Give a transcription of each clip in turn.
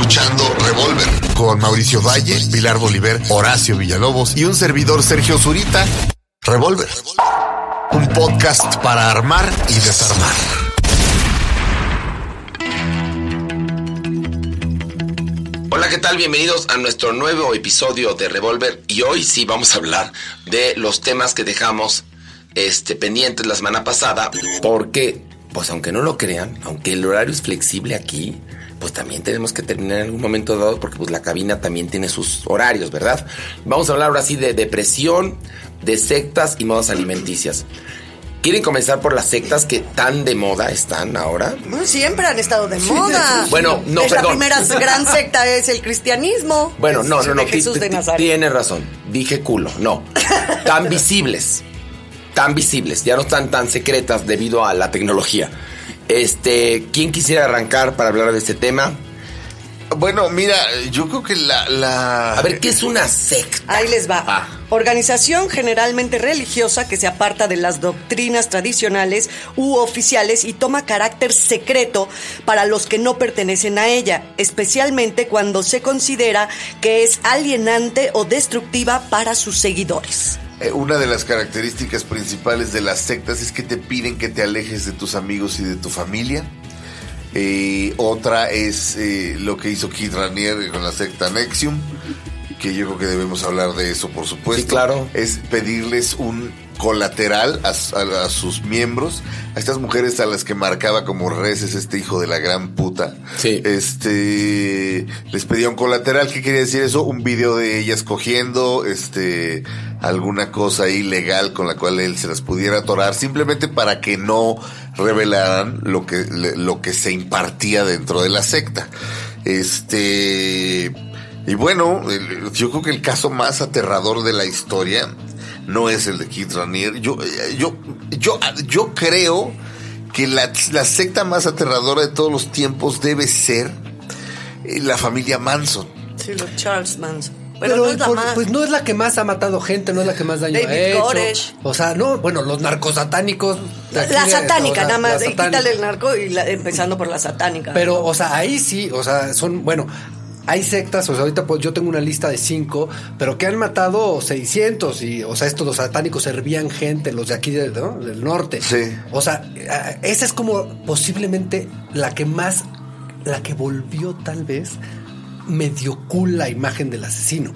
escuchando Revolver con Mauricio Valle, Pilar Bolívar, Horacio Villalobos y un servidor Sergio Zurita. Revolver. Un podcast para armar y desarmar. Hola, ¿qué tal? Bienvenidos a nuestro nuevo episodio de Revolver y hoy sí vamos a hablar de los temas que dejamos este, pendientes la semana pasada porque, pues aunque no lo crean, aunque el horario es flexible aquí, pues también tenemos que terminar en algún momento dado porque pues la cabina también tiene sus horarios, ¿verdad? Vamos a hablar ahora sí de depresión, de sectas y modas alimenticias. ¿Quieren comenzar por las sectas que tan de moda están ahora? No, siempre han estado de moda. Bueno, no, es perdón. La primera gran secta es el cristianismo. Bueno, no, no, no. Jesús de Nazaret. Tienes razón. Dije culo. No. Tan visibles. Tan visibles. Ya no están tan secretas debido a la tecnología. Este, ¿quién quisiera arrancar para hablar de este tema? Bueno, mira, yo creo que la... la... A ver, ¿qué es una secta? Ahí les va. Ah. Organización generalmente religiosa que se aparta de las doctrinas tradicionales u oficiales y toma carácter secreto para los que no pertenecen a ella, especialmente cuando se considera que es alienante o destructiva para sus seguidores. Eh, Una de las características principales de las sectas es que te piden que te alejes de tus amigos y de tu familia. Eh, otra es eh, lo que hizo Keith Ranier con la secta Nexium, que yo creo que debemos hablar de eso, por supuesto. Sí, claro. Es pedirles un colateral a, a- a sus miembros, a estas mujeres a las que marcaba como reces este hijo de la gran puta. Sí. Este les pedía un colateral, ¿qué quería decir eso? Un video de ellas cogiendo, este, alguna cosa ilegal con la cual él se las pudiera atorar, simplemente para que no revelaran lo que, lo que se impartía dentro de la secta. Este, y bueno, yo creo que el caso más aterrador de la historia no es el de Keith Ranier. Yo, eh, yo, yo, yo creo que la, la secta más aterradora de todos los tiempos debe ser eh, la familia Manson. Sí, los Charles Manson. Pero, Pero no es la por- más. pues no es la que más ha matado gente, no es la que más daño David ha hecho. Koresh. O sea, no, bueno, los narcosatánicos. la de- satánica, nada más. la eh, satánica. Quítale el narco y la- empezando por la satánica. Pero, o sea, ahí sí, o sea, son, bueno, hay sectas, o sea, ahorita pues yo tengo una lista de cinco, pero que han matado 600 y, o sea, estos los satánicos servían gente, los de aquí de- ¿no? del norte. Sí. O sea, esa es como posiblemente la que más, la que volvió tal vez medio cool la imagen del asesino.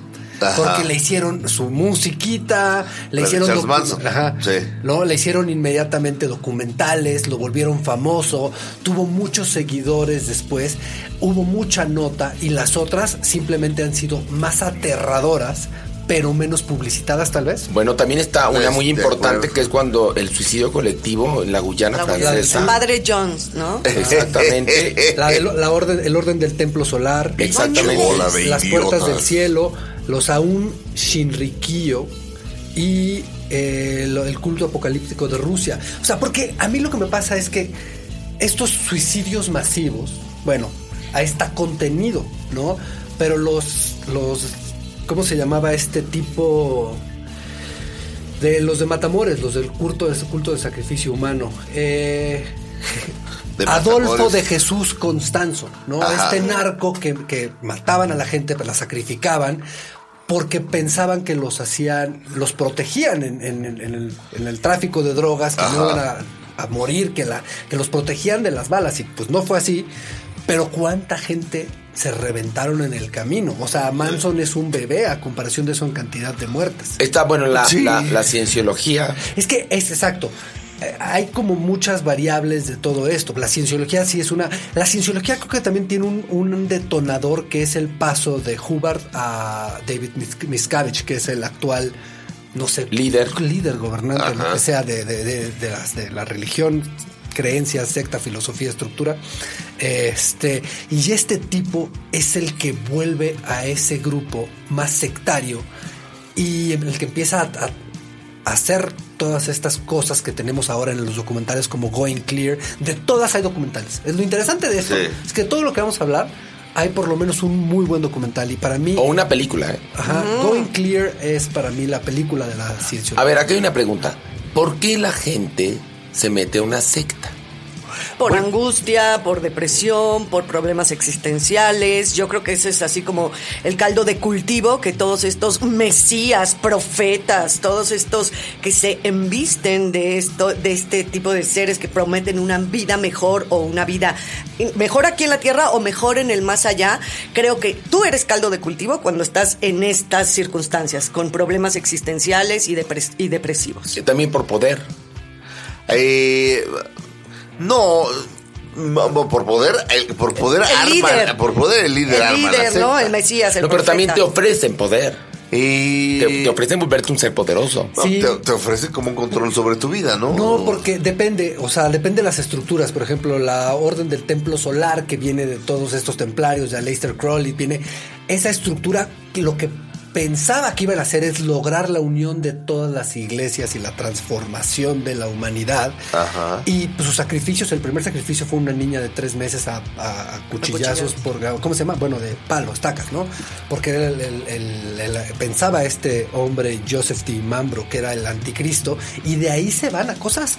Ajá. Porque le hicieron su musiquita, le La de hicieron Manson. Ajá. Sí. ¿no? Le hicieron inmediatamente documentales, lo volvieron famoso, tuvo muchos seguidores después, hubo mucha nota y las otras simplemente han sido más aterradoras, pero menos publicitadas tal vez. Bueno, también está una muy importante que es cuando el suicidio colectivo en la Guyana La- francesa. Padre Jones, ¿no? Exactamente. La, la orden, el orden del templo solar, Exactamente. Las puertas del cielo, los aún Shinrikyo y eh, el culto apocalíptico de Rusia. O sea, porque a mí lo que me pasa es que estos suicidios masivos, bueno, ahí está contenido, ¿no? Pero los, los, ¿cómo se llamaba este tipo? De los de Matamores, los del culto de, culto de sacrificio humano. Eh, De Adolfo de Jesús Constanzo, ¿no? Ajá. Este narco que, que mataban a la gente, la sacrificaban, porque pensaban que los hacían, los protegían en, en- en el, en el tráfico de drogas, que Ajá. no iban a, a morir, que, la, que los protegían de las balas, y pues no fue así. Pero cuánta gente se reventaron en el camino. O sea, Manson es un bebé a comparación de eso en cantidad de muertes. Está, bueno, la, Sí. la, la cienciología. Es que es exacto. Hay como muchas variables de todo esto. La cienciología sí es una. La cienciología creo que también tiene un, un detonador que es el paso de Hubbard a David Mis- Miscavige, que es el actual, no sé, Líder. líder gobernante, Ajá. lo que sea, de, de- de- de las- de la religión, creencias, secta, filosofía, estructura. Este, y este tipo es el que vuelve a ese grupo más sectario y el que empieza a, a- a hacer todas estas cosas que tenemos ahora en los documentales como Going Clear. De todas hay documentales. Es lo interesante de esto Sí. es que todo lo que vamos a hablar hay por lo menos un muy buen documental y para mí O una película, ¿eh? ajá, Going Clear es para mí la película de la ciencia. A ver, aquí hay una pregunta. ¿Por qué la gente se mete a una secta? Por angustia, por depresión, por problemas existenciales. Yo creo que ese es así como el caldo de cultivo que todos estos mesías, profetas, todos estos que se embisten de esto, de este tipo de seres que prometen una vida mejor o una vida mejor aquí en la tierra o mejor en el más allá. Creo que tú eres caldo de cultivo cuando estás en estas circunstancias, con problemas existenciales y, depres y depresivos. Y también por poder. Eh, no, por poder, por poder el, el arma, líder. por poder el líder El arma líder, ¿no? El Mesías, el No, pero también te ofrecen poder. Y Te, te ofrecen volverte un ser poderoso. no, te, te ofrece como un control sobre tu vida, ¿no? No, porque depende, o sea, depende de las estructuras. Por ejemplo, la orden del templo solar que viene de todos estos templarios, de Aleister Crowley, viene esa estructura, lo que pensaba que iban a hacer es lograr la unión de todas las iglesias y la transformación de la humanidad. Ajá. Y pues, sus sacrificios, el primer sacrificio fue una niña de tres meses a, a- a cuchillazos por, ¿cómo se llama? Bueno, de palos, tacas, ¿no? Porque era el- el- el- el- pensaba este hombre, Joseph D. Mambro, que era el anticristo, y de ahí se van a cosas,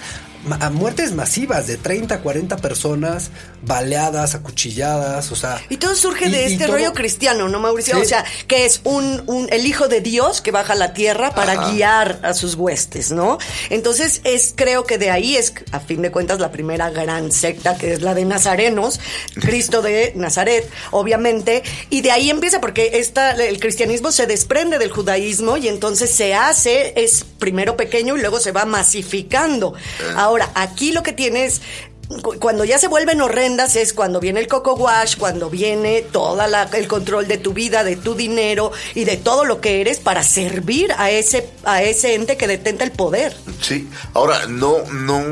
a muertes masivas de 30, 40 personas, baleadas, acuchilladas, o sea... Y todo surge de y- este todo- rollo cristiano, ¿no, Mauricio? Sí. O sea, que es un, un- el hijo de Dios que baja a la tierra para Ajá. guiar a sus huestes, ¿no? Entonces, es, creo que de ahí es, a fin de cuentas, la primera gran secta, que es la de Nazarenos, Cristo de Nazaret, obviamente, y de ahí empieza, porque esta, el cristianismo se desprende del judaísmo y entonces se hace, es primero pequeño y luego se va masificando. Ahora, aquí lo que tienes cuando ya se vuelven horrendas es cuando viene el coco wash, cuando viene todo el control de tu vida, de tu dinero y de todo lo que eres para servir a ese, a ese ente que detenta el poder. Sí, ahora no, no.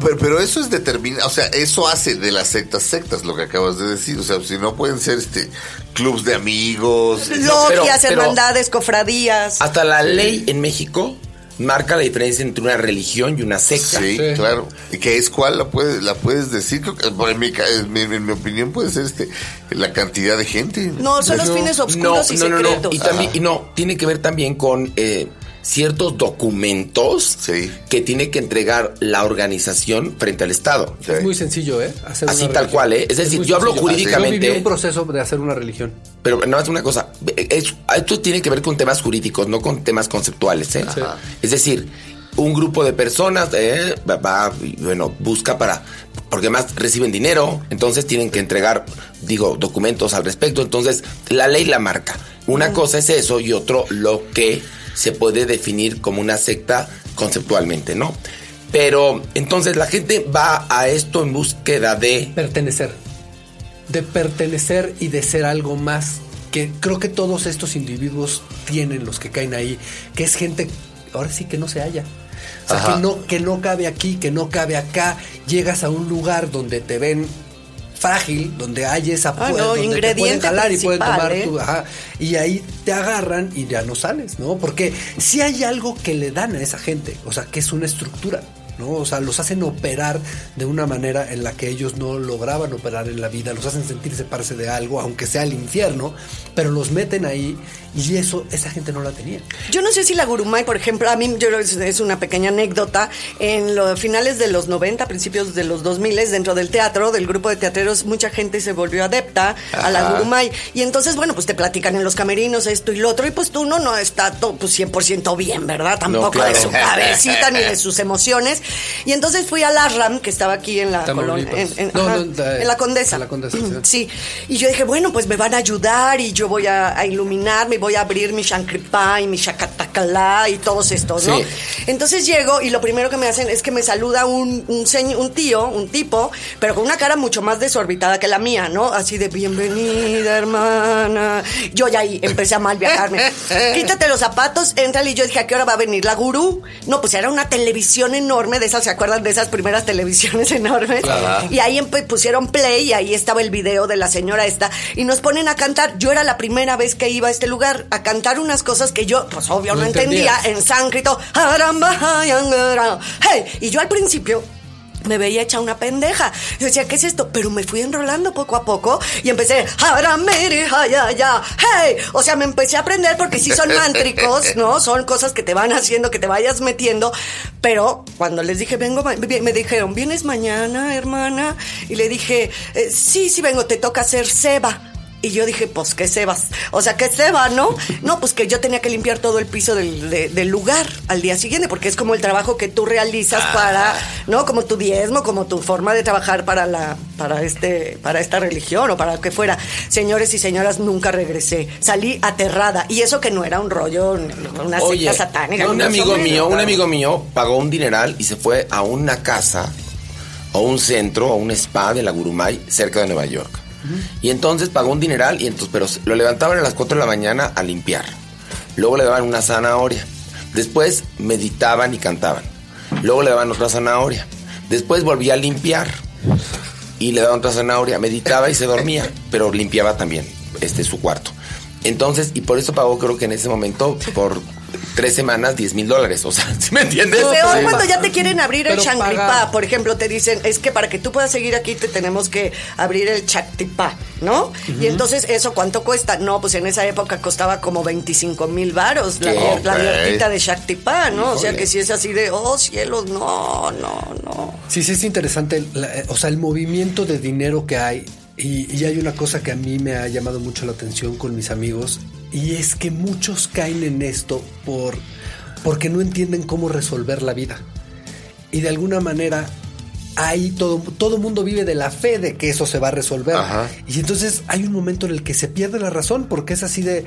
Pero, pero eso es determinado, o sea, eso hace de las sectas sectas, lo que acabas de decir. O sea, si no pueden ser este clubs de amigos. Logias, hermandades, cofradías. Hasta la ley en México marca la diferencia entre una religión y una secta. Sí, Sí. claro. ¿Y qué es cuál? ¿La puedes, la puedes decir? Creo que, bueno, En mi, en mi- en mi opinión puede ser este la cantidad de gente. No, son los No, fines No, oscuros y no, no, secretos. no. Y también, y no, tiene que ver también con eh, ciertos documentos Sí. que tiene que entregar la organización frente al Estado. Sí. Es muy sencillo, ¿eh? Hacer Así una tal religión. cual, ¿eh? Es decir, yo hablo sencillo. jurídicamente- Yo un proceso de hacer una religión. Pero nada más una cosa, es- esto tiene que ver con temas jurídicos, no con temas conceptuales. ¿eh? Sí. Es decir, un grupo de personas eh, va, bueno, busca para, porque además reciben dinero, entonces tienen que entregar, digo, documentos al respecto, entonces la ley la marca. Una cosa es eso y otro lo que se puede definir como una secta conceptualmente, ¿no? Pero entonces la gente va a esto en búsqueda de... Pertenecer. De pertenecer y de ser algo más que creo que todos estos individuos tienen los que caen ahí, que es gente, ahora sí que no se halla. O sea, Ajá. que no, que no cabe aquí, que no cabe acá. Llegas a un lugar donde te ven frágil, donde hay esa Ah, no, donde te pueden jalar y pueden tomar ¿eh? tu, ajá, y ahí te agarran y ya no sales, ¿no? Porque si hay algo que le dan a esa gente, o sea, que es una estructura, ¿no? O sea, los hacen operar de una manera en la que ellos no lograban operar en la vida, los hacen sentir separarse de algo, aunque sea el infierno, pero los meten ahí y eso esa gente no la tenía. Yo no sé si la Gurumay, por ejemplo, a mí yo creo que es- una pequeña anécdota. En los finales de los 90, principios de los 2000, dentro del teatro, del grupo de teatreros, mucha gente se volvió adepta a la. Gurumay. Y entonces, bueno, pues te platican en los camerinos esto y lo otro. Y pues tú no, no está todo pues, 100% bien, ¿verdad? Tampoco claro. de su cabecita ni de sus emociones. Y entonces fui a la RAM, que estaba aquí en la colonia. En, en- No, ajá, no, de- en la Condesa. en la Condesa, sí. Sí, y yo dije, bueno, pues me van a ayudar y yo voy a, a iluminarme, voy a abrir mi Shankripá y mi Shakatacalá y todos estos, ¿no? Sí. Entonces llego y lo primero que me hacen es que me saluda un, un, un tío, un tipo, pero con una cara mucho más desorbitada que la mía, ¿no? Así de bienvenida, hermana. Yo ya ahí empecé a mal viajarme. Quítate los zapatos, entra y yo dije, ¿a qué hora va a venir la gurú? No, pues era una televisión enorme, de esas, ¿se acuerdan de esas primeras televisiones enormes? Y ahí pusieron play y ahí estaba el video de la señora esta y nos ponen a cantar. Yo era la primera vez que iba a este lugar a cantar unas cosas que yo, pues obvio, no, No entendía en sánscrito. Hey, y yo al principio me veía hecha una pendeja. Yo decía, ¿qué es esto? Pero me fui enrolando poco a poco y empecé, ya, ya, hey. O sea, me empecé a aprender porque sí son mántricos, ¿no? Son cosas que te van haciendo, que te vayas metiendo. Pero cuando les dije, vengo, me dijeron, ¿vienes mañana, hermana? Y le dije, "Eh, sí, sí vengo, te toca hacer ceba. Y yo dije, pues, ¿qué sebas? O sea, ¿qué seba, no? No, pues que yo tenía que limpiar todo el piso del, de- del lugar al día siguiente, porque es como el trabajo que tú realizas para, ¿no? Como tu diezmo, como tu forma de trabajar para la, para este, para esta religión o para lo que fuera. Señores y señoras, nunca regresé. Salí aterrada. Y eso que no era un rollo, una Oye, secta satánica. un amigo mío, un amigo mío pagó un dineral y se fue a una casa o un centro o un spa de la Gurumay cerca de Nueva York. Y entonces pagó un dineral y entonces, pero lo levantaban a las 4 de la mañana a limpiar. Luego le daban una zanahoria. Después meditaban y cantaban. Luego le daban otra zanahoria. Después volvía a limpiar y le daban otra zanahoria. Meditaba y se dormía, pero limpiaba también este su cuarto. Entonces, y por eso pagó creo que en ese momento por tres semanas 10 mil dólares. O sea, ¿sí me entiendes? Peor Sí. cuando ya te quieren abrir el Shangri-Pa, por ejemplo, te dicen, es que para que tú puedas seguir aquí te tenemos que abrir el Shaktipa, ¿no? Y entonces, ¿eso cuánto cuesta? No, pues en esa época costaba como 25 mil varos la, vier- la abiertita de Shaktipa, ¿no? O sea que si es así de, oh cielos, no, no, no. Sí, sí, es interesante. la- eh, o sea, el movimiento de dinero que hay. Y, y hay una cosa que a mí me ha llamado mucho la atención con mis amigos. Y es que muchos caen en esto por, porque no entienden cómo resolver la vida. Y de alguna manera. Ahí todo, todo mundo vive de la fe de que eso se va a resolver. Ajá. Y entonces hay un momento en el que se pierde la razón porque es así de,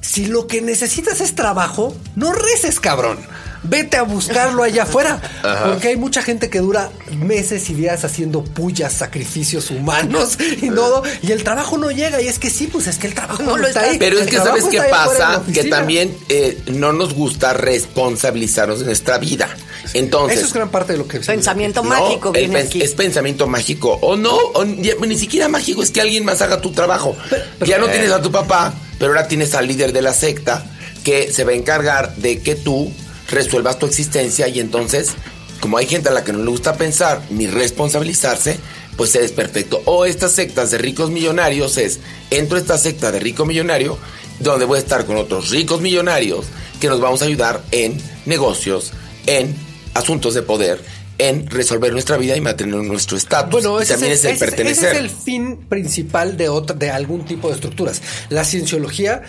si lo que necesitas es trabajo, no reces, cabrón. Vete a buscarlo allá afuera. Porque hay mucha gente que dura meses y días haciendo pullas, sacrificios humanos y todo. Y el trabajo no llega. Y es que sí, pues es que el trabajo no, No lo está está. ahí. Pero es El que sabes qué pasa, que también eh, no nos gusta responsabilizarnos de nuestra vida. Entonces, Eso es gran parte de lo que... Pensamiento No, mágico viene pens- aquí. Es pensamiento mágico. O no, o ni, ni siquiera mágico, es que alguien más haga tu trabajo. ya no tienes a tu papá, pero ahora tienes al líder de la secta que se va a encargar de que tú resuelvas tu existencia y entonces, como hay gente a la que no le gusta pensar ni responsabilizarse, pues eres perfecto. O estas sectas de ricos millonarios es, entro a esta secta de rico millonario, donde voy a estar con otros ricos millonarios que nos vamos a ayudar en negocios, en asuntos de poder, en resolver nuestra vida y mantener nuestro estatus. Bueno, ese también es, el ese pertenecer. ese es el fin principal de, otra, de algún tipo de estructuras. La cienciología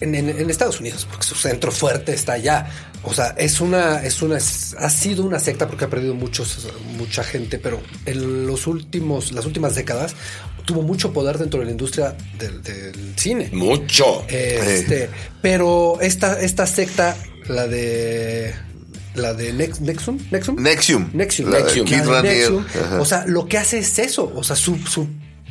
en, en- en Estados Unidos, porque su centro fuerte está allá. O sea, es una, es una, es- ha sido una secta porque ha perdido muchos, mucha gente, pero en los últimos, las últimas décadas tuvo mucho poder dentro de la industria del, del cine. Mucho. Este, pero esta, esta secta, la de la de Nex- Nexum, Nexum, Nexium. Nexium, Nexium. Nexium. O sea, lo que hace es eso. O sea, su, su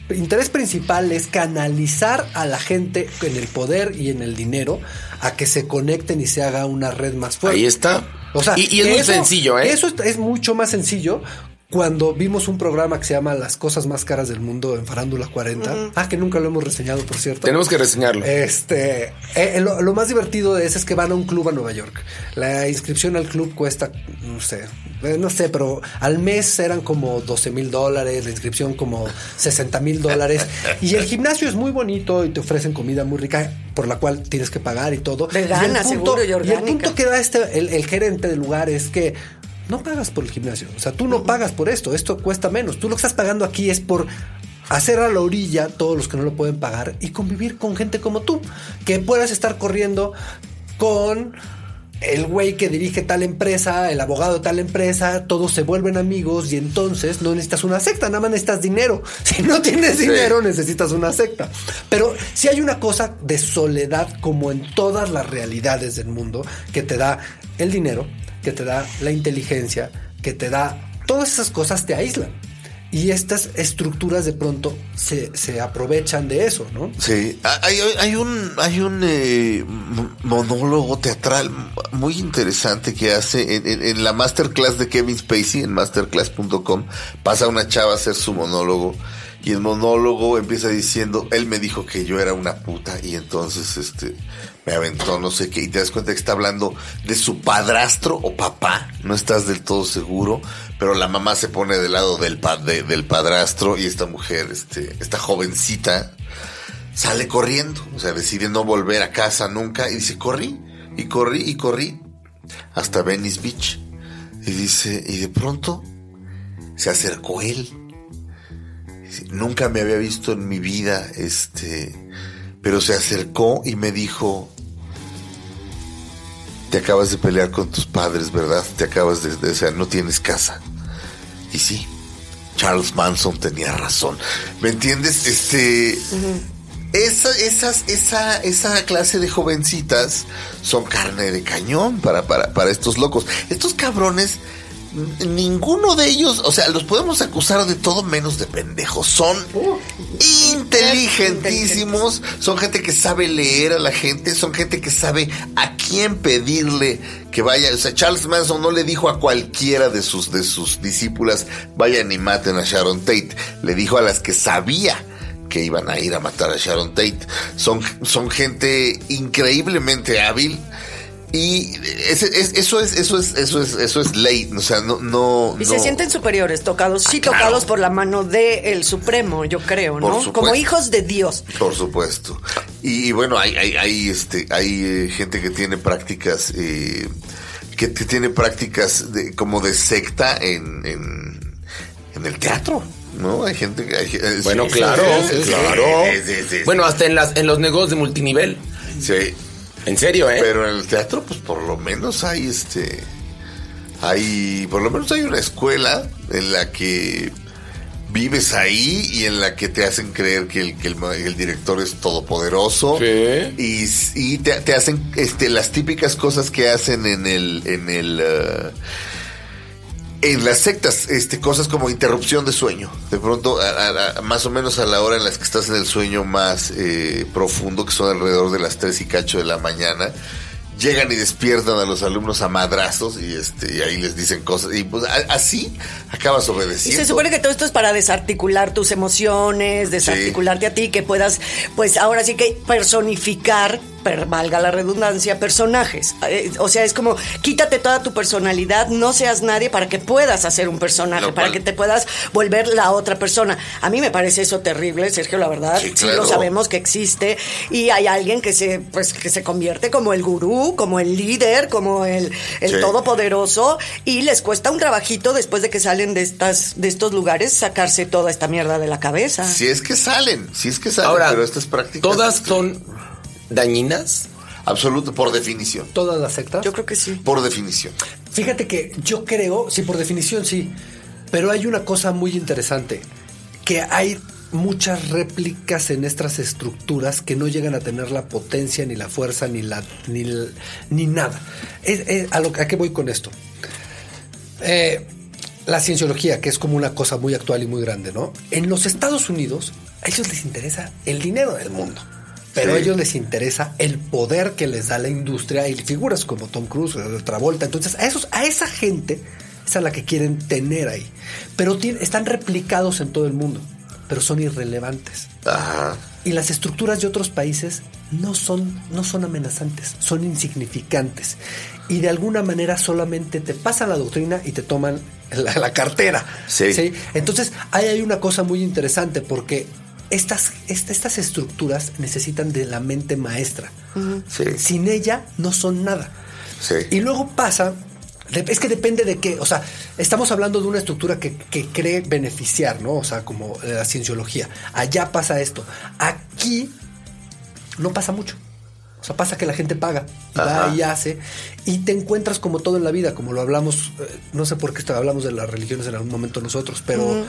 interés principal es canalizar a la gente en el poder y en el dinero a que se conecten y se haga una red más fuerte. Ahí está. O sea, y, y es muy sencillo, ¿eh? Eso es, es mucho más sencillo. Cuando vimos un programa que se llama Las cosas más caras del mundo en Farándula 40. Ah, que nunca lo hemos reseñado, por cierto. Tenemos que reseñarlo. Este, eh, lo, lo más divertido de ese es que van a un club a Nueva York. La inscripción al club cuesta, no sé, eh, no sé, pero al mes eran como 12 mil dólares, la inscripción como 60 mil dólares. Y el gimnasio es muy bonito y te ofrecen comida muy rica, por la cual tienes que pagar y todo. Vegana, y el seguro, y y el punto que da este, el, el gerente del lugar es que no pagas por el gimnasio. O sea, tú no pagas por esto. Esto cuesta menos. Tú lo que estás pagando aquí es por hacer a la orilla todos los que no lo pueden pagar y convivir con gente como tú. Que puedas estar corriendo con el güey que dirige tal empresa, el abogado de tal empresa, todos se vuelven amigos y entonces no necesitas una secta, nada más necesitas dinero. Si no tienes dinero, necesitas una secta. Pero si hay una cosa de soledad como en todas las realidades del mundo que te da el dinero, que te da la inteligencia, que te da todas esas cosas te aíslan. Y estas estructuras de pronto se, se aprovechan de eso, ¿no? Sí, hay, hay- hay un, hay un eh, monólogo teatral muy interesante que hace en, en- en la masterclass de Kevin Spacey, en masterclass.com, pasa una chava a hacer su monólogo y el monólogo empieza diciendo, él me dijo que yo era una puta y entonces este me aventó no sé qué, y te das cuenta que está hablando de su padrastro o papá, no estás del todo seguro, pero la mamá se pone del lado del, pa- de- del padrastro y esta mujer, este, esta jovencita, sale corriendo, o sea, decide no volver a casa nunca, y dice, corrí, y corrí, y corrí, hasta Venice Beach, y dice, y de pronto se acercó él, nunca me había visto en mi vida, este, pero se acercó y me dijo, te acabas de pelear con tus padres, ¿verdad? Te acabas de, de- o sea, no tienes casa. Y sí, Charles Manson tenía razón. ¿Me entiendes? Este, esa, esas, esa, esa clase de jovencitas son carne de cañón para, para, para estos locos. Estos cabrones, ninguno de ellos, o sea, los podemos acusar de todo menos de pendejos. Son inteligentísimos, son gente que sabe leer a la gente, son gente que sabe a quién pedirle que vaya. O sea, Charles Manson no le dijo a cualquiera de sus, de sus discípulas, vayan y maten a Sharon Tate. Le dijo a las que sabía que iban a ir a matar a Sharon Tate. Son, son gente increíblemente hábil. Y ese- es- eso es, eso es, eso es, eso es ley. O sea, no, no. Y no- se sienten superiores, tocados, sí, Ah, claro. tocados por la mano del Supremo, yo creo, ¿no? Como hijos de Dios. Por supuesto. Y, y bueno, hay, hay, hay, este, hay eh, gente que tiene prácticas, eh, que, que tiene prácticas de, como de secta en, en, en el teatro. ¿No? Hay gente que... hay- eh, Bueno, sí, claro, sí, claro. sí, sí, sí, sí. Bueno, hasta en las en los negocios de multinivel. Sí. En serio, ¿eh? Pero en el teatro, pues por lo menos hay este. Hay. Por lo menos hay una escuela en la que vives ahí y en la que te hacen creer que el, que el, ma- el director es todopoderoso. Sí. Y, y te, te hacen este, las típicas cosas que hacen en el. En el eh, en las sectas, este, cosas como interrupción de sueño. De pronto, a- a- a- más o menos a la hora en las que estás en el sueño más eh, profundo, que son alrededor de las 3 y cacho de la mañana, llegan y despiertan a los alumnos a madrazos y este y ahí les dicen cosas. Y pues a- así acabas Y obedeciendo. se supone que todo esto es para desarticular tus emociones, desarticularte a ti, que puedas, pues ahora sí que personificar, per- valga la redundancia, personajes. Eh, O sea, es como quítate toda tu personalidad, no seas nadie para que puedas hacer un personaje, para que te puedas volver la otra persona. A mí me parece eso terrible, Sergio, la verdad. Sí, lo sabemos que existe y hay alguien que se, pues, que se convierte como el gurú, como el líder, como el, el Sí. todopoderoso y les cuesta un trabajito después de que salen de estas, de estos lugares sacarse toda esta mierda de la cabeza. Si es que salen, si es que salen, Ahora, pero estas prácticas. todas son dañinas. Absoluto, por definición. Todas las sectas. Yo creo que sí. Por definición. Fíjate que yo creo, sí, por definición sí, pero hay una cosa muy interesante, que hay muchas réplicas en estas estructuras que no llegan a tener la potencia, ni la fuerza, ni, la, ni, ni nada. Es- es- a, lo, ¿A qué voy con esto? Eh, la cienciología, que es como una cosa muy actual y muy grande, ¿no? En los Estados Unidos, a ellos les interesa el dinero del mundo. Pero Sí. a ellos les interesa el poder que les da la industria y figuras como Tom Cruise, o Travolta. Entonces, a, esos, a esa gente es a la que quieren tener ahí. Pero están replicados en todo el mundo, pero son irrelevantes. Ajá. Y las estructuras de otros países no son, no son amenazantes, son insignificantes. Y de alguna manera solamente te pasan la doctrina y te toman la, la cartera. Sí. Entonces, ahí hay una cosa muy interesante porque estas, est- estas estructuras necesitan de la mente maestra. Sí. Sin ella no son nada. Sí. Y luego pasa, es que depende de qué, o sea, estamos hablando de una estructura que, que cree beneficiar, ¿no? O sea, como la cienciología. Allá pasa esto. Aquí no pasa mucho. O sea, pasa que la gente paga y va y hace y te encuentras como todo en la vida, como lo hablamos, eh, no sé por qué hablamos de las religiones en algún momento nosotros, pero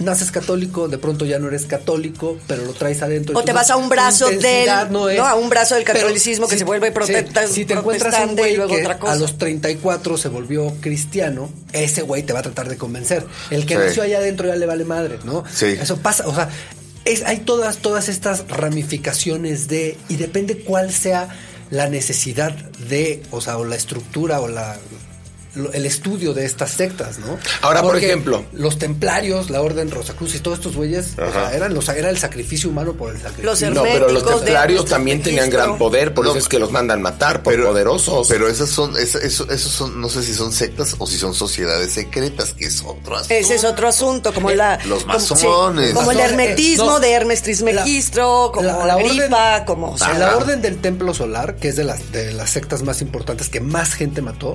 naces católico, de pronto ya no eres católico, pero lo traes adentro. O te vas a un brazo del- no es- no, a un brazo del catolicismo que se vuelve protesta- Si te encuentras un protestante y güey luego que otra cosa. a los 34 se volvió cristiano, ese güey te va a tratar de convencer. El que Sí. nació allá adentro ya le vale madre, ¿no? Sí. Eso pasa, o sea, es, hay todas, todas estas ramificaciones de, y depende cuál sea la necesidad de, o sea, o la estructura o la el estudio de estas sectas, ¿no? Ahora, por ejemplo. los templarios, la Orden Rosacruz y todos estos güeyes, o sea, eran los, era el sacrificio humano por el sacrificio. Los No, pero los templarios nuestro también tenían gran poder, por No, eso es que los mandan matar, por poderosos. Pero esas son, esa- eso, esos son, no sé si son sectas o si son sociedades secretas, que es otro asunto. Ese es otro asunto, como la... los como- sí, masones. Como, el Masones, hermetismo no. de Hermes Trismegistro, como la, gripa, como... o sea, la orden del Templo Solar, que es de las, de las sectas más importantes que más gente mató,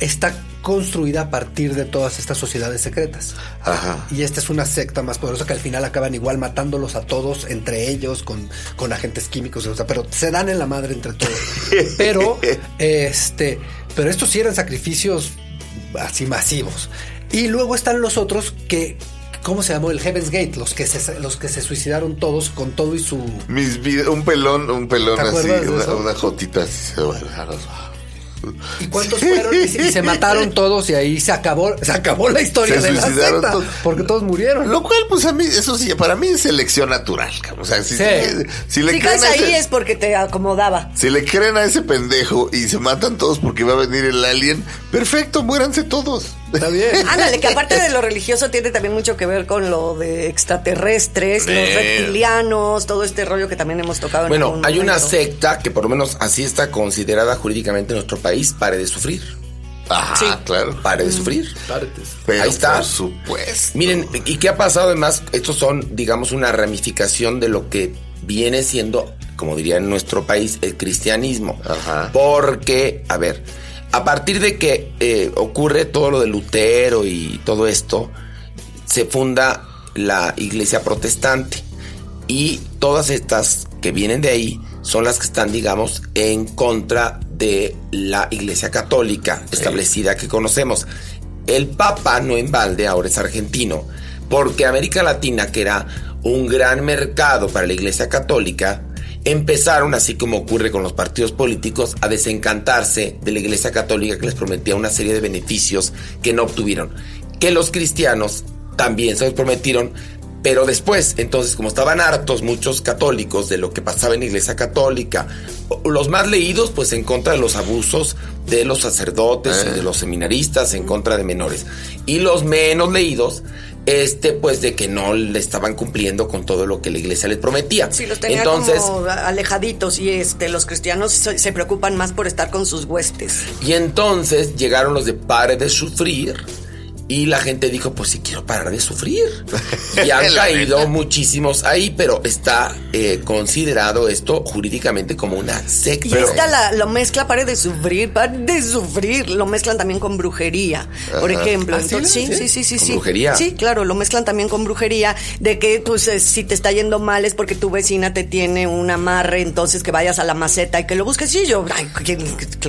está construida a partir de todas estas sociedades secretas. Ajá. Y esta es una secta más poderosa que al final acaban igual matándolos a todos entre ellos con, con agentes químicos, o sea, pero se dan en la madre entre todos. Pero este, pero estos sí eran sacrificios así masivos. Y luego están los otros que ¿cómo se llamó? El Heaven's Gate, los que se los que se suicidaron todos con todo y su Mis un pelón, un pelón ¿Te así, una, una jotita así. se va a- ¿Y cuántos fueron? Y, se- y se mataron todos y ahí se acabó, se acabó la historia Se de la suicidaron secta. todos. Porque todos murieron. Lo cual, pues a mí, eso sí, para mí es selección natural. cabrón. O sea, si, Sí. si le si creen a ahí ese- es porque te acomodaba. Si le creen a ese pendejo y se matan todos porque va a venir el alien, perfecto, muéranse todos. Está bien. Ándale, que aparte de lo religioso tiene también mucho que ver con lo de extraterrestres, los reptilianos, todo este rollo que también hemos tocado en Bueno, algún hay una secta que por lo menos así está considerada jurídicamente en nuestro país, pare de sufrir. Ajá, Sí. claro. Pare de sufrir. Pero Ahí está. por supuesto. Miren, ¿y qué ha pasado además? Estos son, digamos, una ramificación de lo que viene siendo, como diría en nuestro país, el cristianismo. Ajá. Porque, a ver, a partir de que eh, ocurre todo lo de Lutero y todo esto, se funda la iglesia protestante. Y todas estas que vienen de ahí son las que están, digamos, en contra de la iglesia católica establecida que conocemos. El Papa, no en balde, ahora es argentino, porque América Latina, que era un gran mercado para la iglesia católica, empezaron, así como ocurre con los partidos políticos, a desencantarse de la iglesia católica que les prometía una serie de beneficios que no obtuvieron. Que los cristianos también se los prometieron, pero después, entonces, como estaban hartos muchos católicos de lo que pasaba en la iglesia católica, los más leídos, pues en contra de los abusos de los sacerdotes y de los seminaristas, en contra de menores. Y los menos leídos, este, pues de que no le estaban cumpliendo con todo lo que la iglesia les prometía. Sí, los tenía entonces, como alejaditos y este los cristianos se, se preocupan más por estar con sus huestes. Y entonces llegaron los de pare de sufrir. Y la gente dijo, pues sí quiero parar de sufrir. Y han caído neta. muchísimos ahí, pero está eh, considerado esto jurídicamente como una secta. Y esta la, lo mezcla, pare de sufrir, pare de sufrir, lo mezclan también con brujería, por ejemplo. ¿Ah, sí? Entonces, sí, ¿Sí? sí, sí, sí, ¿Con sí. brujería? Sí, claro, lo mezclan también con brujería, de que pues eh, si te está yendo mal es porque tu vecina te tiene un amarre, entonces que vayas a la maceta y que lo busques. Y yo, ay,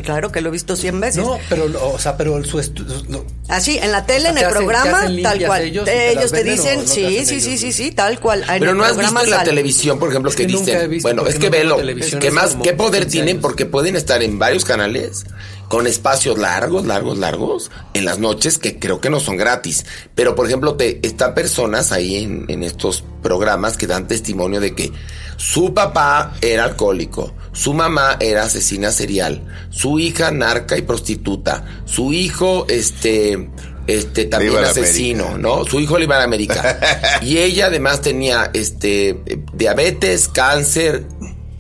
claro que lo he visto cien veces. No, pero, o sea, pero su estu- lo- Así, en la tele, en el programa, tal cual. ellos te dicen, ¿o no te sí, sí, sí, sí, sí, tal cual. En Pero no has visto en la televisión, por ejemplo, Es que, dicen, bueno, es que velo, que hace más, ¿qué poder 15 tienen? Porque pueden estar en varios canales con espacios largos, largos, largos, en las noches que creo que no son gratis. Pero, por ejemplo, te, están personas ahí en, en estos programas que dan testimonio de que su papá era alcohólico, su mamá era asesina serial, su hija narca y prostituta, su hijo, este, este también asesino, América. ¿no? Su hijo le iba a América. y ella además tenía este diabetes, cáncer,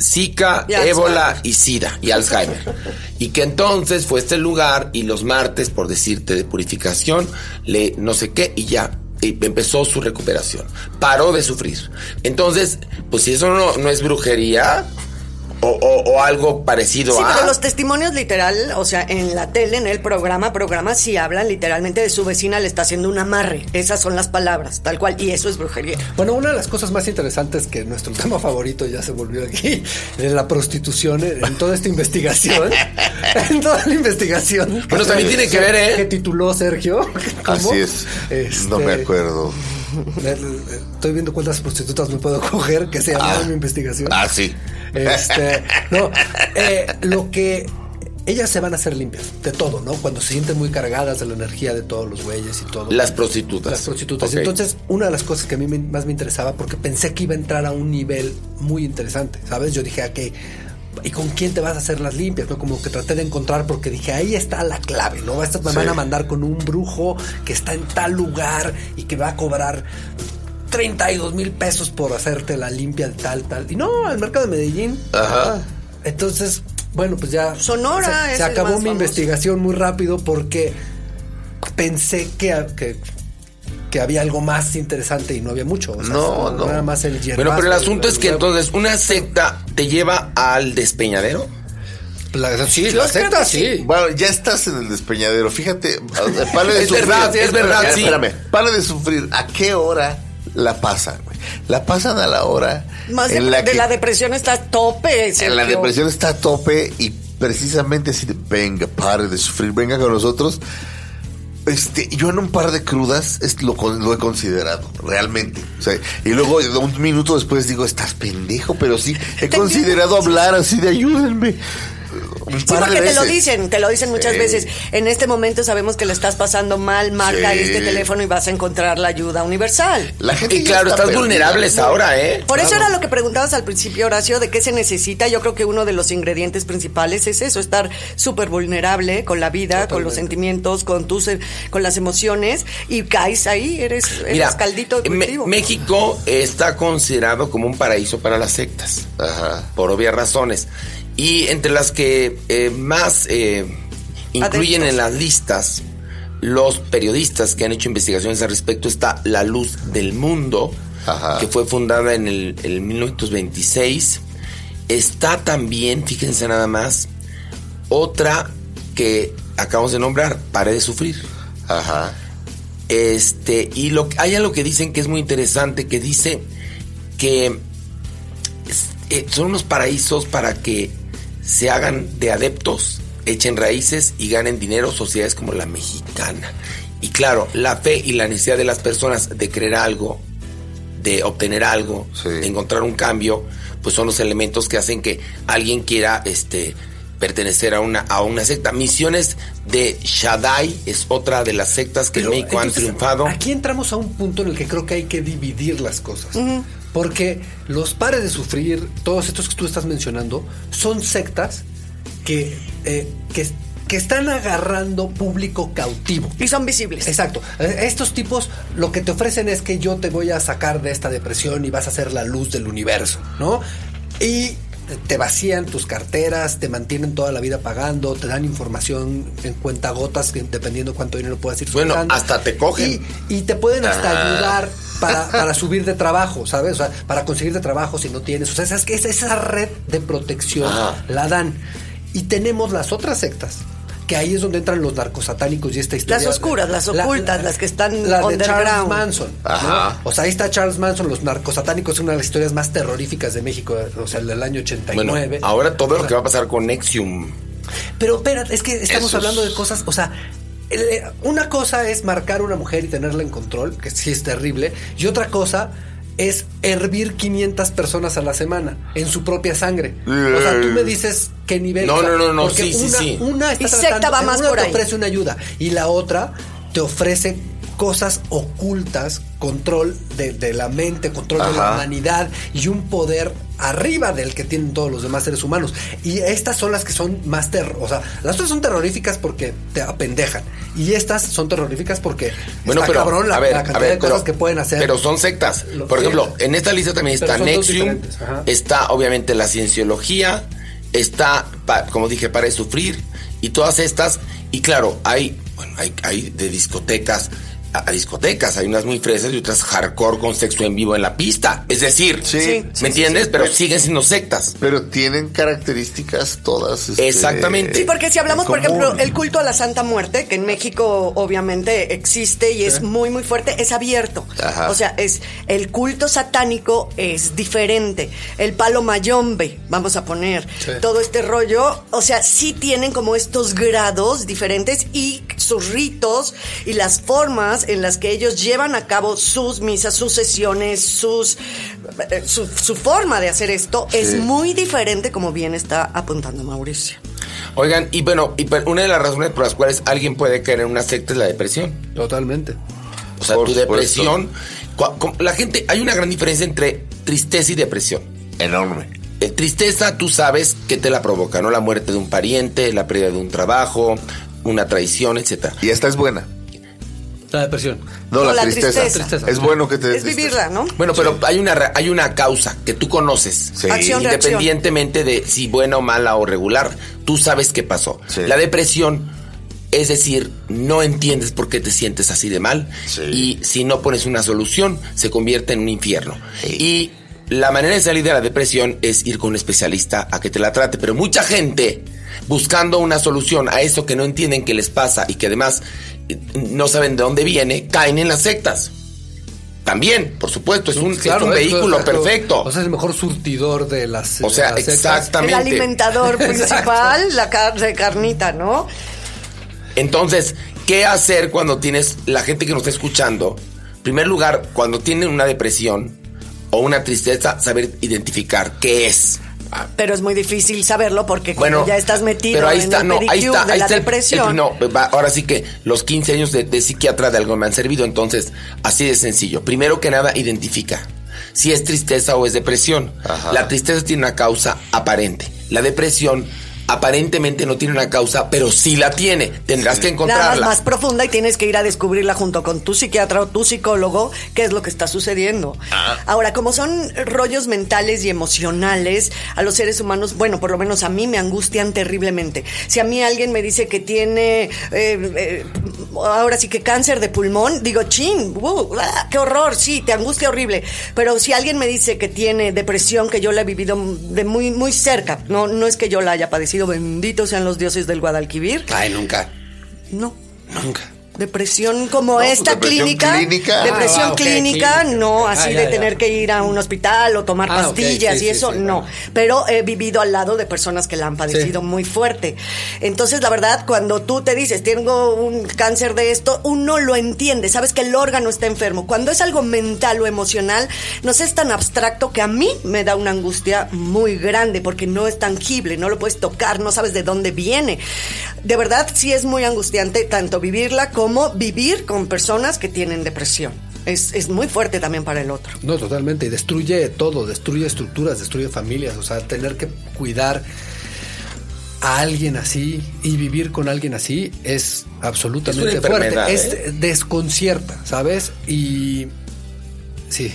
Zika, Y ébola Alzheimer. y SIDA y Alzheimer. Y que entonces fue a este lugar y los martes, por decirte, de purificación, le no sé qué y ya. y empezó su recuperación. Paró de sufrir. Entonces, pues si eso no, no es brujería o, o- o algo parecido Sí, a... pero los testimonios literal, o sea, en la tele, en el programa, programa, sí hablan literalmente de su vecina le está haciendo un amarre. Esas son las palabras, tal cual. Y eso es brujería. Bueno, una de las cosas más interesantes que nuestro tema favorito ya se volvió aquí, de la prostitución, eh, en toda esta investigación, en toda la investigación. Bueno, también tiene que ver, ¿eh? Que tituló Sergio. ¿Cómo? Así es. Este, No me acuerdo. Estoy viendo cuántas prostitutas me puedo coger, que se llamaba Ah. mi investigación. Ah, sí. Este, no, eh, lo que ellas se van a hacer limpias de todo, ¿no? Cuando se sienten muy cargadas de la energía de todos los güeyes y todo. Las prostitutas. Las prostitutas. Ok. Entonces, una de las cosas que a mí me- más me interesaba, porque pensé que iba a entrar a un nivel muy interesante, ¿sabes? Yo dije, ah, que ¿y con quién te vas a hacer las limpias? ¿no? Como que traté de encontrar porque dije, ahí está la clave, ¿no? Estas me Sí. van a mandar con un brujo que está en tal lugar y que va a cobrar 32 mil pesos por hacerte la limpia de tal, tal. Y no, al mercado de Medellín. Ajá. Entonces, bueno, pues ya. Sonora Se, es se el acabó más mi famoso. investigación muy rápido porque pensé que, que, que había algo más interesante y no había mucho. O sea, No, no. Nada más el Bueno, pero el asunto es que el- entonces una secta te lleva al despeñadero. La, sí, la secta sí. Bueno, ya estás en el despeñadero. Fíjate, pare de Es sufrir. verdad, es verdad, sí. Espérame, pare de sufrir. ¿A qué hora la pasan, güey? La pasan a la hora Más de, la de que la depresión está a tope. en la depresión está a tope y precisamente así de, venga, pare de sufrir, venga con nosotros. Este, yo en un par de crudas es lo, lo he considerado, realmente. O sea, y luego un minuto después digo, estás pendejo, pero sí, he considerado hablar así de ayúdenme. Un Sí, te lo dicen, te lo dicen muchas Sí. veces. En este momento sabemos que le estás pasando mal, marca Sí. este teléfono y vas a encontrar la ayuda universal. La gente Y claro, está estás vulnerables ahora, ¿eh? Por eso era lo que preguntabas al principio, Horacio, de qué se necesita. Yo creo que uno de los ingredientes principales es eso, estar súper vulnerable con la vida, con los sentimientos, con tus, eh, con las emociones y caes ahí, eres, eres Mira, caldito Me-. México está considerado como un paraíso para las sectas. Ajá. por obvias razones. Y entre las que eh, más eh, incluyen en las listas los periodistas que han hecho investigaciones al respecto está La Luz del Mundo, Ajá. que fue fundada en el, el 1926. Está también, fíjense nada más, otra que acabamos de nombrar, Pare de Sufrir. Ajá. Este, y lo, hay algo que dicen que es muy interesante, que dice que eh, son unos paraísos para que se hagan de adeptos, echen raíces y ganen dinero sociedades como la mexicana. Y claro, la fe y la necesidad de las personas de creer algo, de obtener algo, Sí. de encontrar un cambio, pues son los elementos que hacen que alguien quiera este pertenecer a una a una secta. Misiones de Shaddai es otra de las sectas que Pero, en México han triunfado. Aquí entramos a un punto en el que creo que hay que dividir las cosas. Porque los pares de sufrir, todos estos que tú estás mencionando, son sectas que, eh, que, que están agarrando público cautivo. y son visibles. Exacto. Eh, Estos tipos lo que te ofrecen es que yo te voy a sacar de esta depresión y vas a ser la luz del universo, ¿no? Y te vacían tus carteras, te mantienen toda la vida pagando, te dan información en cuentagotas, que dependiendo cuánto dinero puedas ir Bueno, soltando. hasta te cogen. Y, y te pueden hasta Ah. ayudar para, para subir de trabajo, ¿sabes? O sea, para conseguir de trabajo si no tienes. O sea, esas, esa, esa red de protección Ajá. la dan. Y tenemos las otras sectas. Que ahí es donde entran los narcosatánicos y esta historia. Las oscuras, las ocultas, las que están la de. Charles Manson. ¿no? Ajá. O sea, ahí está Charles Manson, los narcosatánicos, es una de las historias más terroríficas de México, o sea, el del año 89. Bueno, ahora todo lo que va a pasar con Nexium. Pero espérate, es que estamos es- hablando de cosas, o sea, una cosa es marcar a una mujer y tenerla en control, que sí es terrible, y otra cosa es hervir 500 personas a la semana en su propia sangre. O sea, tú me dices qué nivel. No, o sea, no, no, no, porque sí, sí, una, sí. Una está Y secta tratando- va más una por te ahí. ofrece una ayuda y la otra te ofrece cosas ocultas, control de, de la mente, control de la humanidad y un poder arriba del que tienen todos los demás seres humanos. Y estas son las que son más terror. O sea, las otras son terroríficas porque te apendejan. Y estas son terroríficas porque Bueno, está pero cabrón la, a ver, la a cantidad ver, de cosas pero- que pueden hacer. Pero son sectas. Por sí. ejemplo, en esta lista también está Nexium, está obviamente la cienciología, está, como dije, para de sufrir y todas estas. Y claro, hay, bueno, hay, hay de discotecas a, discotecas, hay unas muy fresas y otras hardcore con sexo en vivo en la pista. Es decir, Sí, ¿me sí, entiendes? sí. Pero Pero- siguen siendo sectas. Pero tienen características todas. este, Exactamente. Sí, porque si hablamos, por ejemplo, el culto a la Santa Muerte, que en México obviamente existe y es muy, muy fuerte, es abierto. Ajá. O sea, es el culto satánico es diferente. El palo mayombe, vamos a poner, Sí. todo este rollo, o sea, sí tienen como estos grados diferentes y sus ritos y las formas en las que ellos llevan a cabo sus misas, sus sesiones, sus eh, su, su forma de hacer esto es muy diferente como bien está apuntando Mauricio. Oigan, y bueno, y una de las razones por las cuales alguien puede caer en una secta es la depresión. Totalmente. O sea, Por tu depresión. La gente, hay una gran diferencia entre tristeza y depresión. Enorme. eh, tristeza, tú sabes que te la provoca, ¿no? La muerte de un pariente, la pérdida de un trabajo, una traición, etcétera. Y esta es buena. La depresión. No, O la, la tristeza. tristeza. Es bueno que te des Es vivirla, ¿no? Bueno, pero hay una, re- hay una causa que tú conoces. Sí. Acción, reacción. Independientemente de si buena o mala o regular, tú sabes qué pasó. Sí. La depresión, es decir, no entiendes por qué te sientes así de mal Sí. y si no pones una solución, se convierte en un infierno. Sí. Y la manera de salir de la depresión es ir con un especialista a que te la trate, pero mucha gente buscando una solución a eso que no entienden que les pasa y que además eh, no saben de dónde viene, caen en las sectas. También, por supuesto, es un, es un esto vehículo es- perfecto. O sea, es el mejor surtidor de las. O sea, las exactamente. El alimentador principal, la car- de carnita, ¿no? Entonces, ¿qué hacer cuando tienes la gente que nos está escuchando? En primer lugar, cuando tienen una depresión o una tristeza, saber identificar qué es. Pero es muy difícil saberlo porque Bueno, cuando ya estás metido pero ahí en está, el no, ahí está, de ahí la está el- depresión. el- no, va, ahora sí que los 15 años de, de psiquiatra de algo me han servido, entonces, así de sencillo. Primero que nada, identifica si es tristeza o es depresión. Ajá. La tristeza tiene una causa aparente. La depresión aparentemente no tiene una causa, pero sí la tiene. Tendrás que Nada encontrarla. más profunda y tienes que ir a descubrirla junto con tu psiquiatra o tu psicólogo qué es lo que está sucediendo. Ah. Ahora, como son rollos mentales y emocionales, a los seres humanos, bueno, por lo menos a mí me angustian terriblemente. Si a mí alguien me dice que tiene, eh, eh, ahora sí que cáncer de pulmón, digo, chin, uh, ah, qué horror, sí, te angustia horrible. Pero si alguien me dice que tiene depresión, que yo la he vivido de muy, muy cerca, no, no es que yo la haya padecido, benditos sean los dioses del Guadalquivir. Ay, nunca. No. Nunca. Depresión como No, esta depresión clínica. clínica. Depresión Ah, va, ok, clínica, clínica. no Ah, así ya, de ya. tener que ir a un hospital o tomar Ah, pastillas sí, y sí, eso, sí, no. bueno. Pero he vivido al lado de personas que la han padecido Sí. muy fuerte. Entonces, la verdad, cuando tú te dices, tengo un cáncer de esto, uno lo entiende, sabes que el órgano está enfermo. Cuando es algo mental o emocional, no es tan abstracto que a mí me da una angustia muy grande porque no es tangible, no lo puedes tocar, no sabes de dónde viene. De verdad, sí es muy angustiante tanto vivirla como vivir con personas que tienen depresión. Es, es muy fuerte también para el otro. No, totalmente. Y destruye todo, destruye estructuras, destruye familias. O sea, tener que cuidar a alguien así y vivir con alguien así es absolutamente Es una fuerte. Es ¿eh? desconcierta, ¿sabes? Y sí.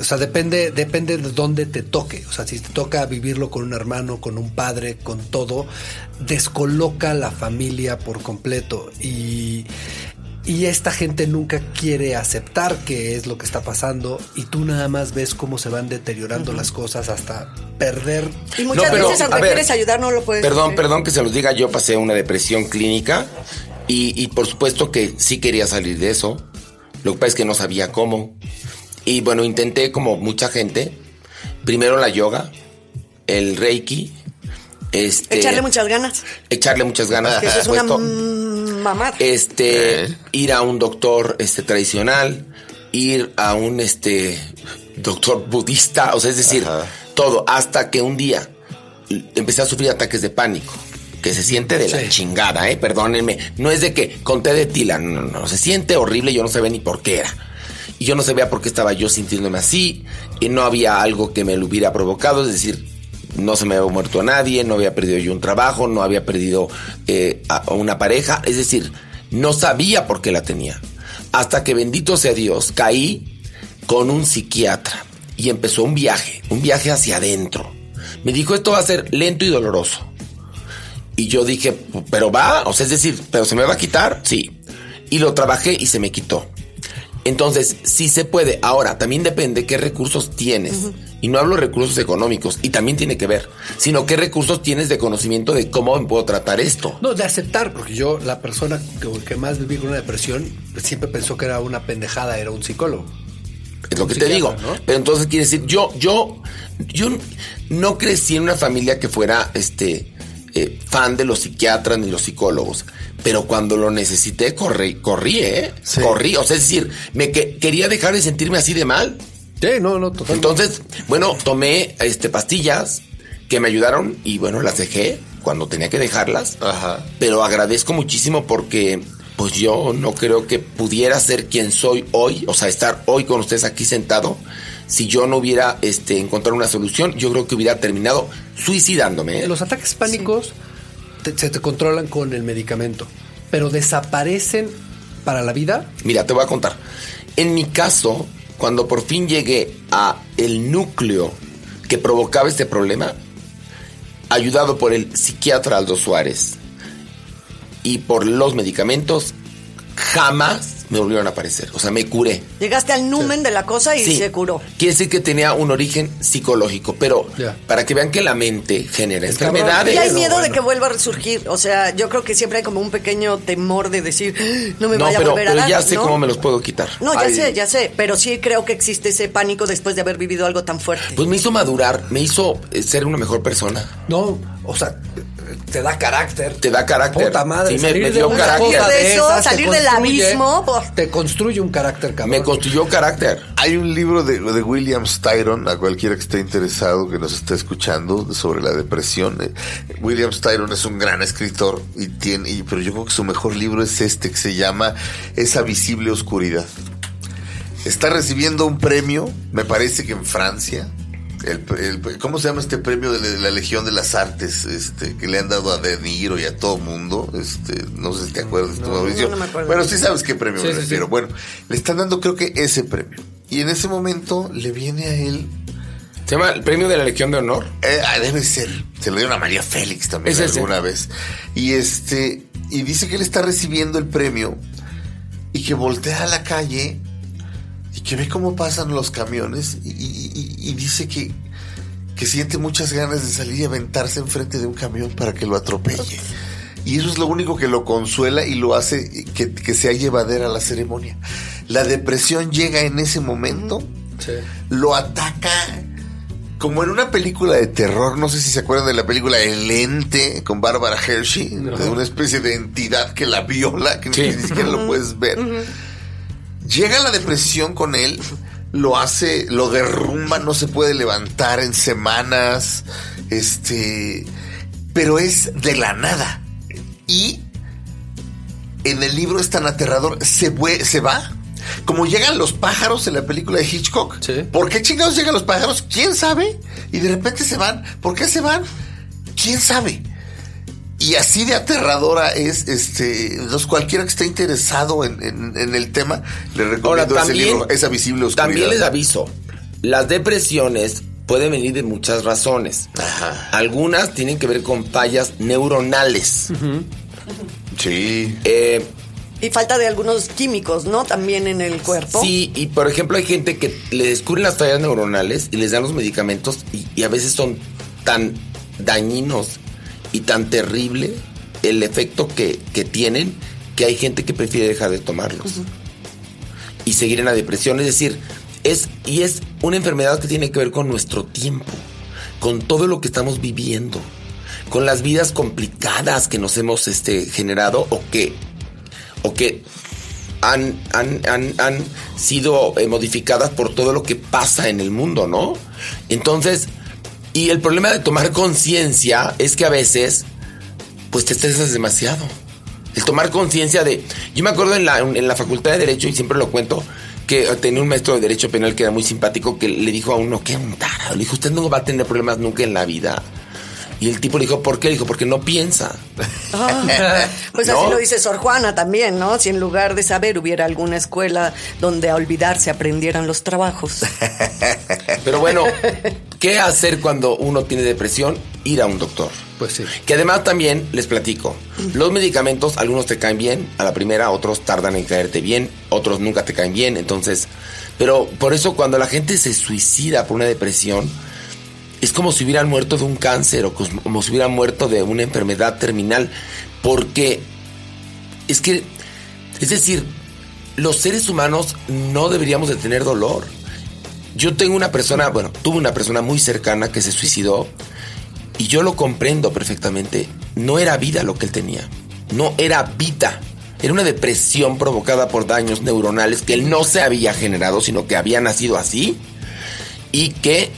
O sea, depende, depende de dónde te toque. O sea, si te toca vivirlo con un hermano, con un padre, con todo, descoloca la familia por completo. Y, y esta gente nunca quiere aceptar que es lo que está pasando. Y tú nada más ves cómo se van deteriorando las cosas hasta perder. Y muchas No, pero, veces, aunque ver, quieres ayudar, no lo puedes Perdón, hacer. perdón que se los diga, yo pasé una depresión clínica y, y por supuesto que sí quería salir de eso. Lo que pasa es que no sabía cómo. Y bueno, intenté como mucha gente, primero la yoga, el reiki, este, Echarle muchas ganas. echarle muchas ganas, Que por eso es una mamada. este, Eh. ir a un doctor este tradicional, ir a un este doctor budista, o sea, es decir, Ajá. todo hasta que un día empecé a sufrir ataques de pánico. Que se siente de la chingada, eh, perdónenme. No es de que conté de tila, no, no, no, se siente horrible, yo no sabía ni por qué era. Y yo no sabía por qué estaba yo sintiéndome así, y no había algo que me lo hubiera provocado, es decir, no se me había muerto a nadie, no había perdido yo un trabajo, no había perdido eh, una pareja, es decir, no sabía por qué la tenía. Hasta que bendito sea Dios, caí con un psiquiatra y empezó un viaje, un viaje hacia adentro. Me dijo, esto va a ser lento y doloroso. Y yo dije, pero va, o sea, es decir, pero se me va a quitar, sí. Y lo trabajé y se me quitó. Entonces, sí se puede. Ahora, también depende qué recursos tienes. Y no hablo de recursos económicos, y también tiene que ver, sino qué recursos tienes de conocimiento de cómo me puedo tratar esto. No, de aceptar, porque yo, la persona que, que más viví con una depresión, siempre pensó que era una pendejada, era un psicólogo. Es lo que te digo. Pero entonces quiere decir, yo, yo, yo no crecí en una familia que fuera este eh, fan de los psiquiatras ni los psicólogos. Pero cuando lo necesité, corrí, corrí, ¿eh? Sí. Corrí. O sea, es decir, me que- quería dejar de sentirme así de mal. Sí, no, no, totalmente. Entonces, bueno, tomé este pastillas que me ayudaron y bueno, las dejé cuando tenía que dejarlas. Ajá. Pero agradezco muchísimo porque pues yo no creo que pudiera ser quien soy hoy, o sea, estar hoy con ustedes aquí sentado, si yo no hubiera este, encontrado una solución, yo creo que hubiera terminado suicidándome. ¿eh? Los ataques pánicos te- se te controlan con el medicamento, pero desaparecen para la vida. Mira, te voy a contar. En mi caso, cuando por fin llegué a el núcleo que provocaba este problema, ayudado por el psiquiatra Aldo Suárez y por los medicamentos, jamás me volvieron a aparecer. O sea, me curé. Llegaste al numen de la cosa y Sí. se curó. Quiere decir que tenía un origen psicológico, pero para que vean que la mente genera Es cabrón. enfermedades. Y hay miedo de bueno. que vuelva a resurgir. O sea, yo creo que siempre hay como un pequeño temor de decir, "Ah, no me no, vaya pero, a volver a pero ya sé ¿no? cómo me los puedo quitar. No, ya Ay. sé, ya sé. Pero sí creo que existe ese pánico después de haber vivido algo tan fuerte. Pues me hizo madurar, me hizo eh, ser una mejor persona. No, o sea, te da carácter. Te da carácter. Puta madre, Sí, me- salir me de dio una carácter. De eso, esas salir del abismo, pues. Te construye un carácter, cabrón. Me construyó carácter. Hay un libro de, de William Styron, a cualquiera que esté interesado, que nos esté escuchando, sobre la depresión. Eh, William Styron es un gran escritor, y tiene, y- pero yo creo que su mejor libro es este, que se llama Esa visible oscuridad. Está recibiendo un premio, me parece que en Francia. El, el- ¿Cómo se llama este premio de la, Legión de las Artes? Este, que le han dado a De Niro y a todo mundo. Este, no sé si te acuerdas, tú, Mauricio. no me acuerdo. Bueno, sí sabes qué premio Sí, me sí, sí. refiero. Bueno, le están dando creo que ese premio. Y en ese momento le viene a él, Se llama el premio de la Legión de Honor. eh, ah, debe ser, se lo dieron a María Félix también Es ese. alguna vez. Y este, y dice que él está recibiendo el premio y que voltea a la calle y que ve cómo pasan los camiones y, y- y- dice que, que siente muchas ganas de salir y aventarse enfrente de un camión para que lo atropelle. Y eso es lo único que lo consuela y lo hace que, que sea llevadera la ceremonia. La depresión llega en ese momento, Sí. lo ataca como en una película de terror, no sé si se acuerdan de la película El Ente con Barbara Hershey, No. de una especie de entidad que la viola, que Sí. ni siquiera lo puedes ver. Llega la depresión con él, lo hace, lo derrumba, no se puede levantar en semanas, este, pero es de la nada. Y en el libro es tan aterrador, se, se va. Como llegan los pájaros en la película de Hitchcock. Sí. ¿Por qué chingados llegan los pájaros? ¿Quién sabe? Y de repente se van. ¿Por qué se van? ¿Quién sabe? Y así de aterradora es, este, entonces cualquiera que esté interesado en, en- en el tema, le recomiendo Ahora, ese también- libro, Esa visible oscuridad. También les aviso, las depresiones pueden venir de muchas razones. Ajá. Algunas tienen que ver con fallas neuronales. Sí. Eh, Y falta de algunos químicos, ¿no? También en el cuerpo. Sí, y por ejemplo hay gente que le descubren las fallas neuronales y les dan los medicamentos y, y a veces son tan dañinos y tan terrible el efecto que, que tienen que hay gente que prefiere dejar de tomarlos y seguir en la depresión. Es decir, es, y es una enfermedad que tiene que ver con nuestro tiempo, con todo lo que estamos viviendo, con las vidas complicadas que nos hemos este, generado o que, o que han, han, han, han sido eh, modificadas por todo lo que pasa en el mundo, ¿no? Entonces, y el problema de tomar conciencia es que a veces, pues te estresas demasiado. El tomar conciencia de... Yo me acuerdo en la, en la Facultad de Derecho, y siempre lo cuento, que tenía un maestro de Derecho Penal que era muy simpático, que le dijo a uno, que un tarado, le dijo, usted no va a tener problemas nunca en la vida. Y el tipo le dijo, ¿por qué? Le dijo, porque no piensa. Ah, pues así lo dice Sor Juana también, ¿no? Si en lugar de saber hubiera alguna escuela donde a olvidarse aprendieran los trabajos. Pero bueno, ¿qué hacer cuando uno tiene depresión? Ir a un doctor. Pues sí. Que además también les platico, los medicamentos, algunos te caen bien, a la primera, otros tardan en caerte bien, otros nunca te caen bien, entonces, pero por eso cuando la gente se suicida por una depresión, es como si hubieran muerto de un cáncer o como si hubieran muerto de una enfermedad terminal, porque es que, es decir, los seres humanos no deberíamos de tener dolor. Yo tengo una persona, bueno, tuve una persona muy cercana que se suicidó y yo lo comprendo perfectamente. No era vida lo que él tenía. No era vida. Era una depresión provocada por daños neuronales que él no se había generado, sino que había nacido así y que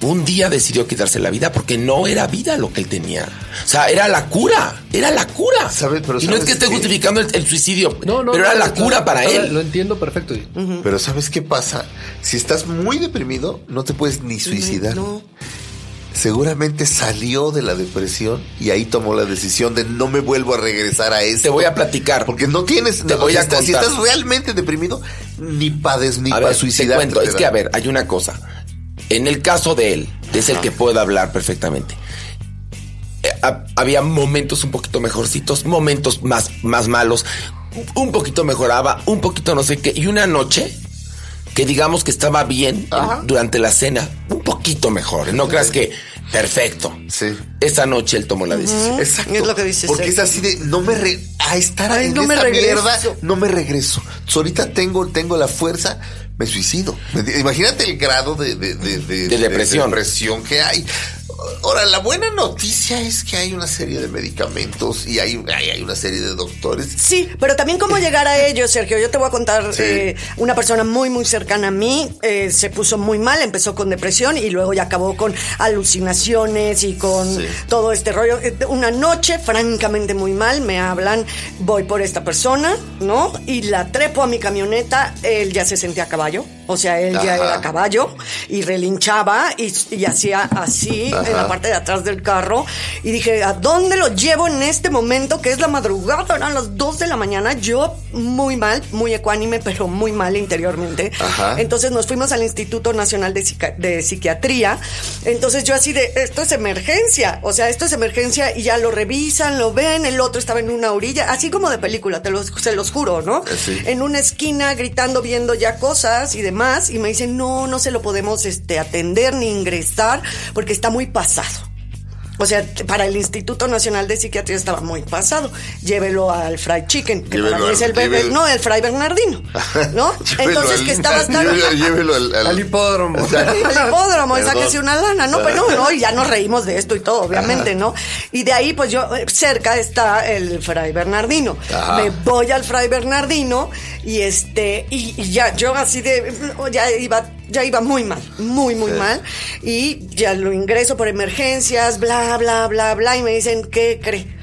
un día decidió quitarse la vida porque no era vida lo que él tenía. O sea, era la cura, era la cura. ¿Sabe? Pero y no es ¿sabes que esté qué? justificando el, el suicidio, No, no, pero era no, la cura para él. Lo entiendo perfecto. Pero ¿sabes qué pasa? Si estás muy deprimido, no te puedes ni suicidar. No. Seguramente salió de la depresión y ahí tomó la decisión de no me vuelvo a regresar a eso. Te voy a platicar. Porque no tienes... Te no, voy si a estás- Si contar. estás realmente deprimido, ni pades ni para te es que a ver, hay una cosa. En el caso de él, es el que puede hablar perfectamente. Eh, ha- había momentos un poquito mejorcitos, momentos más, más malos, un poquito mejoraba, un poquito no sé qué, y una noche que digamos que estaba bien Ajá. durante la cena, un poquito mejor, no creas que perfecto. Sí. Esa noche él tomó la decisión. Exacto. Es lo que dice Porque es así de no me re- a estar Ay, en no me esa regreso. mierda, no me regreso. Ahorita tengo, tengo la fuerza, me suicido. Imagínate el grado de, de, de, De depresión. depresión que hay. Ahora, la buena noticia es que hay una serie de medicamentos y hay, hay, hay una serie de doctores. Sí, pero también cómo llegar a ellos, Sergio. Yo te voy a contar, Sí. eh, una persona muy, muy cercana a mí eh, se puso muy mal, empezó con depresión y luego ya acabó con alucinaciones y con Sí. todo este rollo. Eh, Una noche, francamente muy mal, me hablan, voy por esta persona, ¿no? Y la trepo a mi camioneta, él ya se sentía a caballo. O sea, él ya era caballo y relinchaba y, y hacía así en la parte de atrás del carro. Y dije, ¿a dónde lo llevo en este momento que es la madrugada? Eran las 2 de la mañana. Yo muy mal, muy ecuánime, pero muy mal interiormente. Ajá. Entonces nos fuimos al Instituto Nacional de, Psica- de Psiquiatría. Entonces yo así de, esto es emergencia. O sea, esto es emergencia y ya lo revisan, lo ven. El otro estaba en una orilla, así como de película, te los, se los juro, ¿no? Sí. En una esquina gritando, viendo ya cosas y demás. Y me dicen, no, no se lo podemos este, atender ni ingresar porque está muy pasado. O sea, para el Instituto Nacional de Psiquiatría estaba muy pasado. Llévelo al Fried Chicken, que Llévelo para mí es el bebé, llévelo- no, el Fray Bernardino, ¿no? Entonces al- que estabas tan... Llévelo, llévelo al, al- Al hipódromo. al hipódromo sáquese una lana, ¿no? Pero no, no, y ya nos reímos de esto y todo, obviamente, ¿no? Y de ahí, pues yo, eh, cerca está el Fray Bernardino. Ajá. Me voy al Fray Bernardino y este, y, y ya, yo así de, ya iba, ya iba muy mal, muy, muy mal. Y ya lo ingreso por emergencias, bla, bla, bla, bla, y me dicen, ¿qué cree?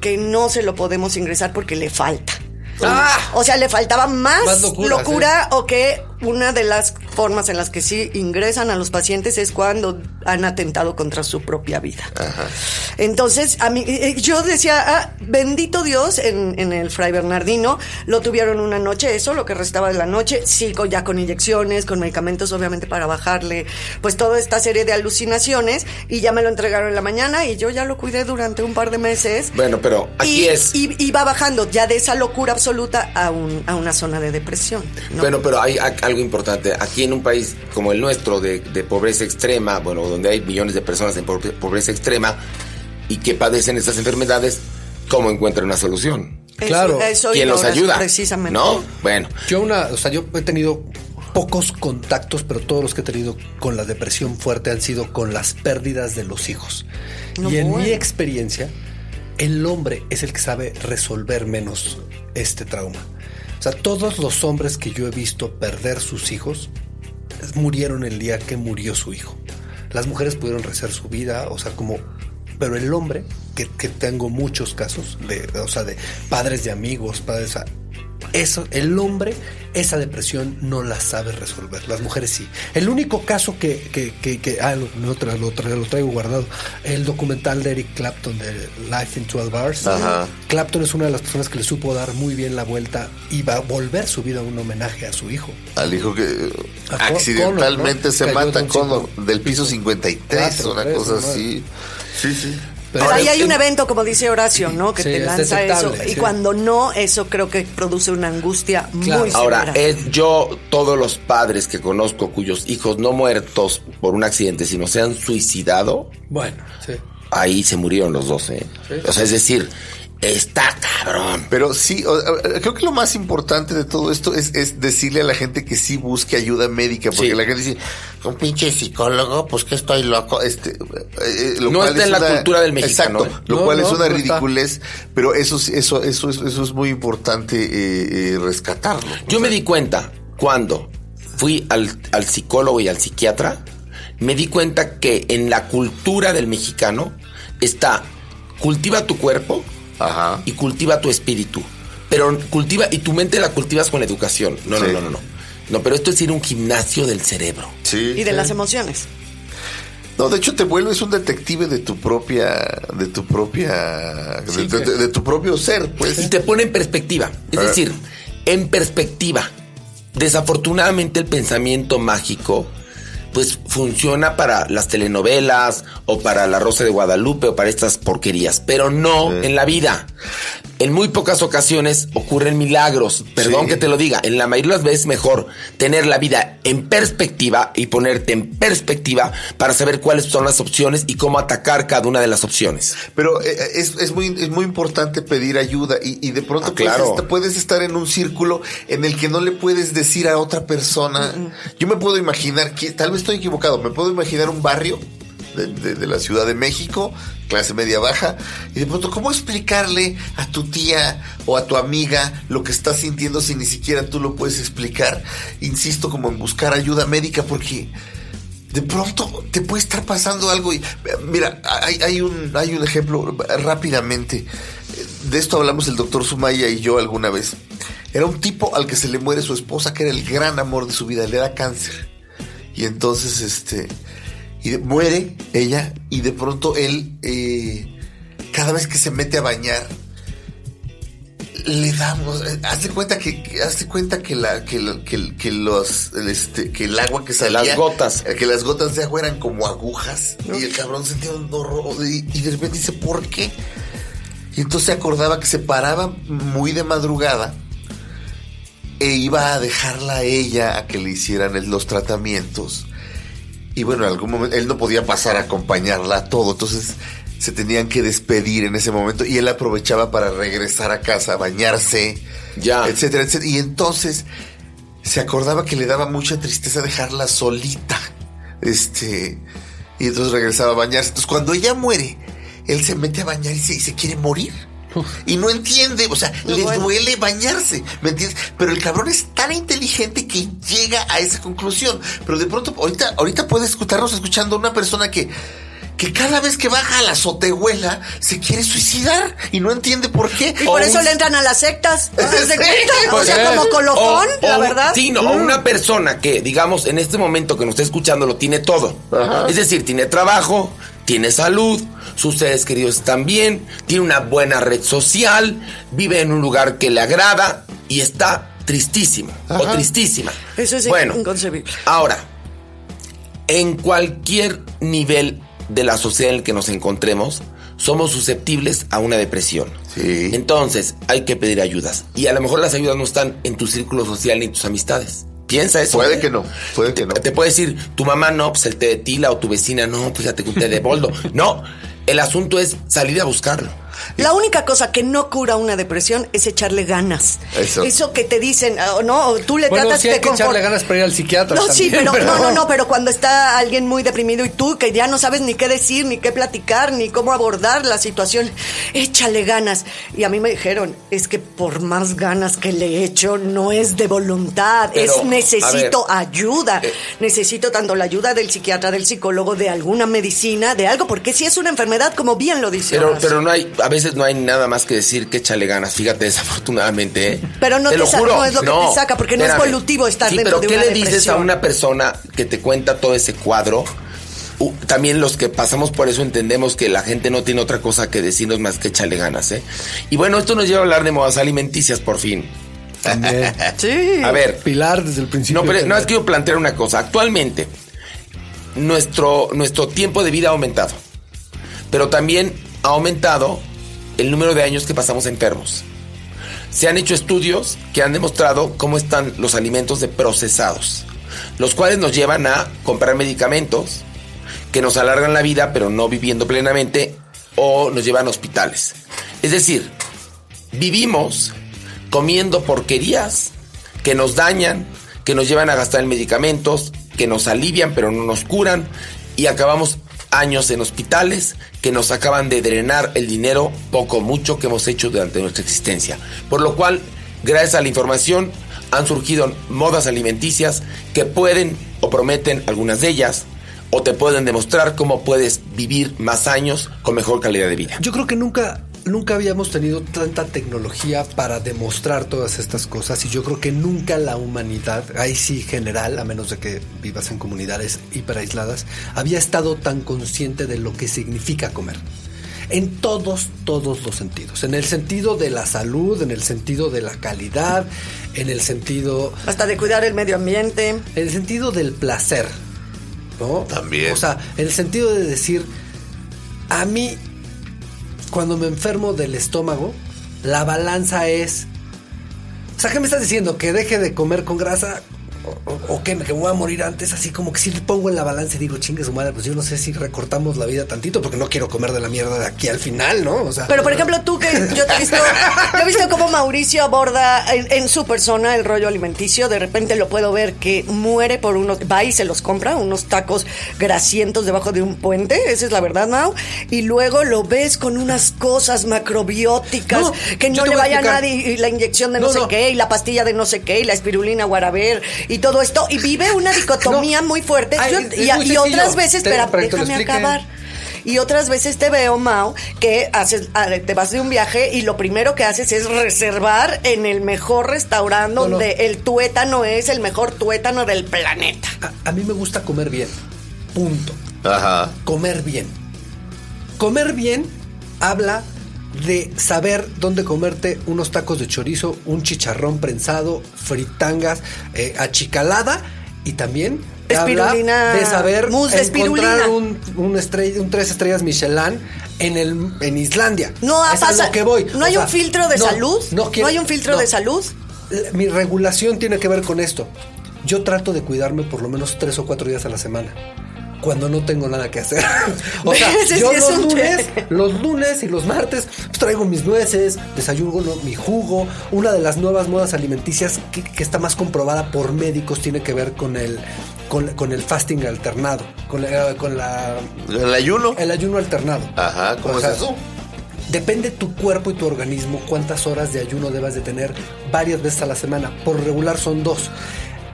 Que no se lo podemos ingresar porque le falta. ¡Ah! O sea, le faltaba más, Más locuras, locura o que una de las formas en las que sí ingresan a los pacientes es cuando han atentado contra su propia vida. Entonces, a mí, eh, yo decía, ah, bendito Dios, en, en el Fray Bernardino lo tuvieron una noche, eso, lo que restaba de la noche, sí, con- ya con inyecciones, con medicamentos, obviamente, para bajarle, pues toda esta serie de alucinaciones, y ya me lo entregaron en la mañana y yo ya lo cuidé durante un par de meses. Bueno, pero aquí y, es. y, y va bajando ya de esa locura absoluta a, un, a una zona de depresión. ¿no? Bueno, pero hay a- algo importante. Aquí en un país como el nuestro, de, de pobreza extrema, bueno, donde hay millones de personas en pobre- pobreza extrema y que padecen estas enfermedades, ¿cómo encuentran una solución? Claro. eso ¿Quién los ayuda? Precisamente. ¿No? Bueno, Yo una, o sea, yo he tenido pocos contactos, pero todos los que he tenido con la depresión fuerte han sido con las pérdidas de los hijos. No, y en bueno. mi experiencia, el hombre es el que sabe resolver menos este trauma. O sea, todos los hombres que yo he visto perder sus hijos murieron el día que murió su hijo. Las mujeres pudieron rehacer su vida, o sea, como... Pero el hombre, que, que tengo muchos casos, de, o sea, de padres de amigos, padres... eso, el hombre, esa depresión no la sabe resolver. Las mujeres sí. El único caso que, que, que, que- ah, lo, lo tra- lo tra- lo traigo guardado, el documental de Eric Clapton de Life in 12 Hours. Ajá. Clapton es una de las personas que le supo dar muy bien la vuelta y va a volver su vida un homenaje a su hijo. Al hijo que A Con- accidentalmente Connor, ¿no? se mata de cinco- del piso 53, Cuatro, una tres, cosa así. Sí, sí. Pero Pero ahí hay un evento, como dice Horacio, ¿no? Que Sí, te es lanza eso. Y sí. cuando no, eso creo que produce una angustia Claro. muy ahora, severa. es yo, todos los padres que conozco cuyos hijos no muertos por un accidente, sino se han suicidado, Bueno, sí. ahí se murieron los dos, ¿eh? Sí. O sea, es decir, está cabrón. Pero sí, creo que lo más importante de todo esto es, es decirle a la gente que sí busque ayuda médica, porque Sí. la gente dice, un pinche psicólogo, pues que estoy loco. Este, eh, eh, lo No cual está es en la cultura del mexicano, Exacto, ¿eh? lo No, cual es una no está. ridiculez, pero eso, eso, eso, es- eso es muy importante eh, eh, rescatarlo. Yo me di cuenta cuando fui al, al psicólogo y al psiquiatra me di cuenta que en la cultura del mexicano está cultiva tu cuerpo Ajá. y cultiva tu espíritu. Pero cultiva, y tu mente la cultivas con educación. No, Sí. no, no, no, no. No, pero esto es ir a un gimnasio del cerebro. Sí. Y de las emociones. No, de hecho te vuelves un detective de tu propia, de tu propia, de, de- de- de tu propio ser, pues. Y te pone en perspectiva. Es Ah. decir, en perspectiva. Desafortunadamente el pensamiento mágico pues funciona para las telenovelas o para La Rosa de Guadalupe o para estas porquerías, pero no en la vida. En muy pocas ocasiones ocurren milagros. Perdón Sí. que te lo diga. En la mayoría de las veces es mejor tener la vida en perspectiva y ponerte en perspectiva para saber cuáles son las opciones y cómo atacar cada una de las opciones. Pero eh, es, es muy, es muy importante pedir ayuda y, y de pronto Ah, puedes, claro. puedes estar en un círculo en el que no le puedes decir a otra persona. Yo me puedo imaginar, que tal vez estoy equivocado, me puedo imaginar un barrio de, la Ciudad de México, clase media baja, y de pronto, ¿cómo explicarle a tu tía o a tu amiga lo que estás sintiendo si ni siquiera tú lo puedes explicar? Insisto, como en buscar ayuda médica, porque de pronto te puede estar pasando algo y mira, hay, hay un hay un ejemplo rápidamente. De esto hablamos el doctor Sumaya y yo alguna vez. Era un tipo al que se le muere su esposa, que era el gran amor de su vida, le da cáncer. Y entonces, este, y de- muere ella y de pronto él, eh, cada vez que se mete a bañar, le damos, eh, haz de cuenta que, que- haz de cuenta que la, que, los, este, que el agua que salía, Las gotas. eh, que las gotas de agua eran como agujas y el cabrón sentía un horror y, y de repente dice, ¿por qué? Y entonces se acordaba que se paraba muy de madrugada e iba a dejarla a ella a que le hicieran los tratamientos. Y bueno, en algún momento él no podía pasar a acompañarla a todo, entonces se tenían que despedir en ese momento y él aprovechaba para regresar a casa, bañarse, Ya. etcétera, etcétera. Y entonces se acordaba que le daba mucha tristeza dejarla solita. Este, y entonces regresaba a bañarse. Entonces cuando ella muere, él se mete a bañar y se, y se quiere morir. Y no entiende, o sea, No, le bueno. duele bañarse, ¿me entiendes? Pero el cabrón es tan inteligente que llega a esa conclusión. Pero de pronto, ahorita, ahorita puede escucharnos escuchando a una persona que, que cada vez que baja a la azotehuela se quiere suicidar y no entiende por qué. Y por O eso un- le entran a las sectas. ¿no? ¿Se cuenta? O Pues, sea, como colofón, o- la o- verdad. Sí, no, o una persona que, digamos, en este momento que nos está escuchando lo tiene todo. Ajá. Es decir, tiene trabajo, tiene salud, sus seres queridos están bien, tiene una buena red social, vive en un lugar que le agrada y está tristísimo o tristísima. Eso es bueno, inconcebible. Ahora, en cualquier nivel de la sociedad en el que nos encontremos, somos susceptibles a una depresión. Sí. Entonces, hay que pedir ayudas. Y a lo mejor las ayudas no están en tu círculo social ni en tus amistades. Piensa eso. Puede ¿eh? que no, puede que no. Te puede decir, tu mamá no, pues el té de tila o tu vecina no, fíjate que un té de boldo. No, el asunto es salir a buscarlo. La única cosa que no cura una depresión es echarle ganas. Eso. que te dicen, ah, no, tú le Bueno, tratas sí hay de que echarle ganas para ir al psiquiatra. No, sí, pero, no, no, no, pero cuando está alguien muy deprimido y tú que ya no sabes ni qué decir, ni qué platicar, ni cómo abordar la situación, échale ganas. Y a mí me dijeron, es que por más ganas que le echo, no es de voluntad, Pero, es necesito ver, ayuda. eh, necesito tanto la ayuda del psiquiatra, del psicólogo, de alguna medicina, de algo, porque si es una enfermedad, como bien lo dice. Pero, pero no hay, a veces no hay nada más que decir que échale ganas. Fíjate, desafortunadamente. ¿eh? Pero no te lo sa- juro. no es lo que te saca, porque no es volutivo estar sí, dentro pero de ¿qué una le dices a una persona que te cuenta todo ese cuadro? Uh, también los que pasamos por eso entendemos que la gente no tiene otra cosa que decirnos más que échale ganas, ¿eh? Y bueno, esto nos lleva a hablar de modas alimenticias, por fin. También. Sí. A ver, Pilar desde el principio. no, pero no es que quiero plantear una cosa. Actualmente, nuestro, nuestro tiempo de vida ha aumentado. Pero también ha aumentado el número de años que pasamos enfermos. Se han hecho estudios que han demostrado cómo están los alimentos de procesados, los cuales nos llevan a comprar medicamentos que nos alargan la vida, pero no viviendo plenamente, o nos llevan a hospitales. Es decir, vivimos comiendo porquerías que nos dañan, que nos llevan a gastar en medicamentos, que nos alivian pero no nos curan y acabamos años en hospitales que nos acaban de drenar el dinero poco mucho que hemos hecho durante nuestra existencia. Por lo cual, gracias a la información, han surgido modas alimenticias que pueden o prometen algunas de ellas o te pueden demostrar cómo puedes vivir más años con mejor calidad de vida. Yo creo que nunca, nunca habíamos tenido tanta tecnología para demostrar todas estas cosas y yo creo que nunca la humanidad, ahí sí general, a menos de que vivas en comunidades hiperaisladas, había estado tan consciente de lo que significa comer. En todos, todos los sentidos. En el sentido de la salud, en el sentido de la calidad, en el sentido... Hasta de cuidar el medio ambiente. En el sentido del placer. ¿No? También. O sea, en el sentido de decir, a mí, cuando me enfermo del estómago, la balanza es... O sea, ¿qué me estás diciendo? ¿Que deje de comer con grasa? ¿O, o- que, me voy a morir antes? Así como que si le pongo en la balanza y digo, chingue su madre, pues yo no sé si recortamos la vida tantito porque no quiero comer de la mierda de aquí al final, ¿no? O sea, Pero por ejemplo, tú que yo te he visto, yo he visto cómo Mauricio aborda en, en su persona el rollo alimenticio. De repente lo puedo ver que muere por unos, va y se los compra, unos tacos grasientos debajo de un puente. Esa es la verdad, Mau. Y luego lo ves con unas cosas macrobióticas No, que no le a vaya a nadie y la inyección de no, No, sé no. qué y la pastilla de no sé qué y la espirulina guaraber y todo esto y vive una dicotomía No. muy fuerte. Ay, Yo- es y, muy y otras veces, Te- espera, déjame acabar. Y otras veces te veo, Mau, que haces, ah, te vas de un viaje y lo primero que haces es reservar en el mejor restaurante No, no. donde el tuétano es el mejor tuétano del planeta. a, a mí me gusta comer bien. Punto. Ajá. comer bien. Comer bien habla de saber dónde comerte unos tacos de chorizo, un chicharrón prensado, fritangas, eh, achicalada y también Espirulina, de saber mousse de encontrar un, un, estrella- un tres estrellas Michelin en el en Islandia. No Es a pasa, lo que voy. no O hay sea, un filtro de no, salud, No, hay un filtro no. de salud. Mi regulación tiene que ver con esto. Yo trato de cuidarme por lo menos tres o cuatro días a la semana. Cuando no tengo nada que hacer. o sea, yo es los un lunes, los lunes y los martes pues, traigo mis nueces, desayuno mi jugo. Una de las nuevas modas alimenticias que, que está más comprobada por médicos tiene que ver con el, con, con el fasting alternado, con, la- con la, El ayuno. el ayuno alternado. Ajá, ¿cómo O es sea, eso? Depende tu cuerpo y tu organismo cuántas horas de ayuno debas de tener varias veces a la semana. Por regular son dos.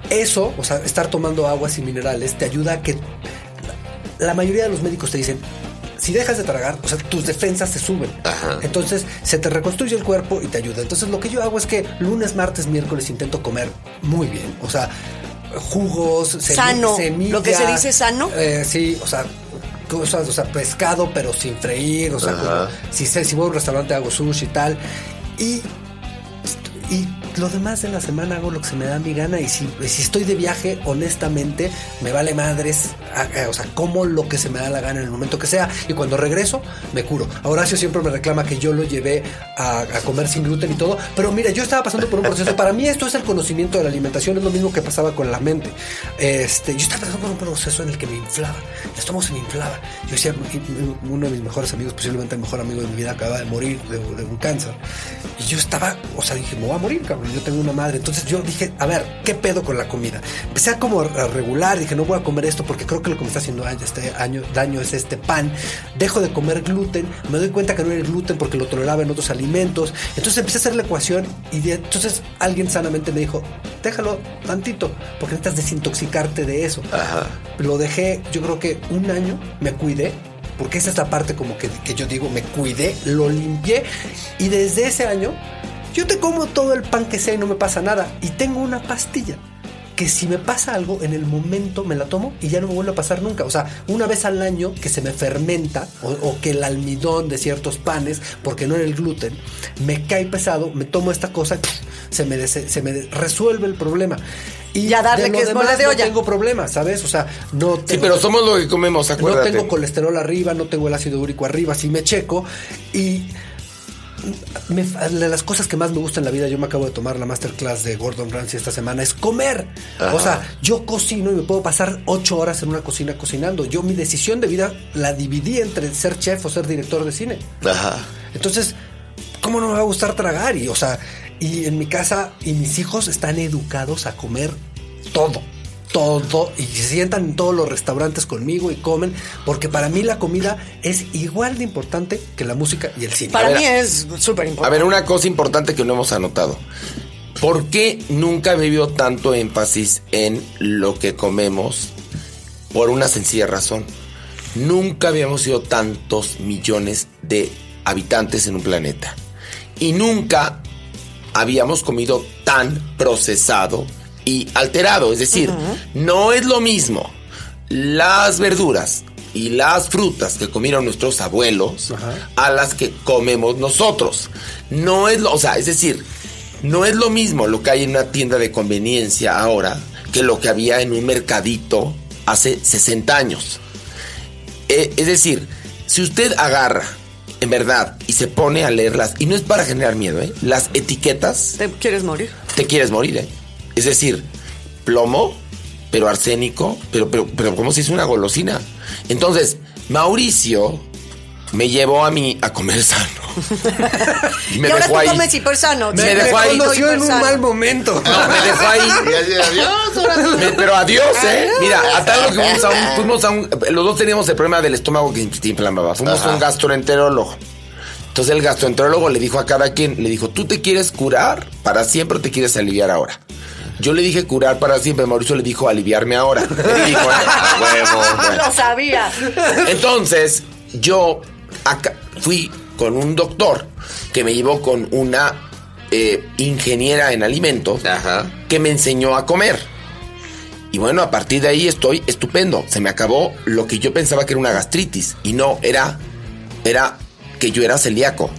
Eso, o sea, estar tomando aguas y minerales te ayuda a que la mayoría de los médicos te dicen, si dejas de tragar, o sea, tus defensas se suben. Ajá. Entonces, se te reconstruye el cuerpo y te ayuda. Entonces, lo que yo hago es que lunes, martes, miércoles intento comer muy bien. O sea, jugos, Sano. semilla, Lo que se dice sano. eh, sí, o sea, cosas, o sea, pescado, pero sin freír, o sea, como si, sé, si voy a un restaurante hago sushi y tal. Y, y lo demás de la semana hago lo que se me da mi gana. Y si, estoy de viaje, honestamente, me vale madres. o sea, como lo que se me da la gana en el momento que sea. Y cuando regreso, me curo. Horacio siempre me reclama que yo lo llevé a, comer sin gluten y todo. Pero mira, yo estaba pasando por un proceso. Para mí, esto es el conocimiento de la alimentación. Es lo mismo que pasaba con la mente. Este, yo estaba pasando por un proceso en el que me inflaba. El estómago se me inflaba. Yo decía, uno de mis mejores amigos, posiblemente el mejor amigo de mi vida, acaba de morir de, de un cáncer. Y yo estaba, o sea, dije, me voy a morir, cabrón. Yo tengo una madre. Entonces yo dije, a ver, ¿qué pedo con la comida? Empecé a como a regular. Dije, no voy a comer esto porque creo que lo que me está haciendo daño este año, daño es este pan. Dejo de comer gluten. Me doy cuenta que no era el gluten porque lo toleraba en otros alimentos. Entonces empecé a hacer la ecuación y de- entonces alguien sanamente me dijo, déjalo tantito porque necesitas desintoxicarte de eso. Ajá. Lo dejé, yo creo que un año me cuidé, porque esa es la parte como que, que yo digo, me cuidé, lo limpié y desde ese año yo te como todo el pan que sea y no me pasa nada. Y tengo una pastilla que si me pasa algo, en el momento me la tomo y ya no me vuelve a pasar nunca. O sea, una vez al año que se me fermenta o, o que el almidón de ciertos panes, porque no era el gluten, me cae pesado, me tomo esta cosa, se me, des- se me de- resuelve el problema. Y Ya darle de lo que es demás mole de no olla. tengo problemas, ¿sabes? O sea, no Sí, tengo- pero somos lo que comemos, no acuérdate. tengo colesterol arriba, no tengo el ácido úrico arriba, sí me checo. Y me- de las cosas que más me gustan en la vida, yo me acabo de tomar la masterclass de Gordon Ramsay esta semana, es comer. Ajá. O sea, yo cocino y me puedo pasar ocho horas en una cocina cocinando. Yo mi decisión de vida la dividí entre ser chef o ser director de cine. Ajá. Entonces, ¿cómo no me va a gustar tragar? Y, o sea, y en mi casa y mis hijos están educados a comer todo. Todo. Y se sientan en todos los restaurantes conmigo y comen. Porque para mí la comida es igual de importante que la música y el cine. Para A ver, mí es súper A importante. ver, una cosa importante que no hemos anotado. ¿Por qué nunca me vio tanto énfasis en lo que comemos por una sencilla razón. Nunca habíamos sido tantos millones de habitantes en un planeta. Y nunca habíamos comido tan procesado y alterado. Es decir, no es lo mismo las verduras y las frutas que comieron nuestros abuelos a las que comemos nosotros. No es lo, o sea, es decir, no es lo mismo lo que hay en una tienda de conveniencia ahora que lo que había en un mercadito hace 60 años. Eh, es decir, si usted agarra, en verdad, y se pone a leerlas, y no es para generar miedo, ¿eh? las etiquetas, ¿Te quieres morir? te quieres morir. ¿eh? Es decir, plomo, pero arsénico, pero, pero, pero como si es una golosina. Entonces, Mauricio me llevó a mí a comer sano. y me y ahora dejó tú ahí. comes hipersano. Me dejó ahí. conoció en un mal momento. No, me dejó ahí. Adiós, ahora. Me- pero adiós, ¿eh? Mira, a tal lo que fuimos a un, fuimos a un- Los dos teníamos el problema del estómago que se inflamaba. Fuimos a un gastroenterólogo. Entonces el gastroenterólogo le dijo a cada quien, le dijo, ¿tú te quieres curar para siempre o te quieres aliviar ahora? Yo le dije curar para siempre, Mauricio le dijo aliviarme ahora. Le dijo, ¿eh? A huevo. Lo sabía. Entonces, yo acá fui con un doctor que me llevó con una eh, ingeniera en alimentos Ajá. que me enseñó a comer. Y bueno, a partir de ahí estoy estupendo. Se me acabó lo que yo pensaba que era una gastritis. Y no, era, era que yo era celíaco.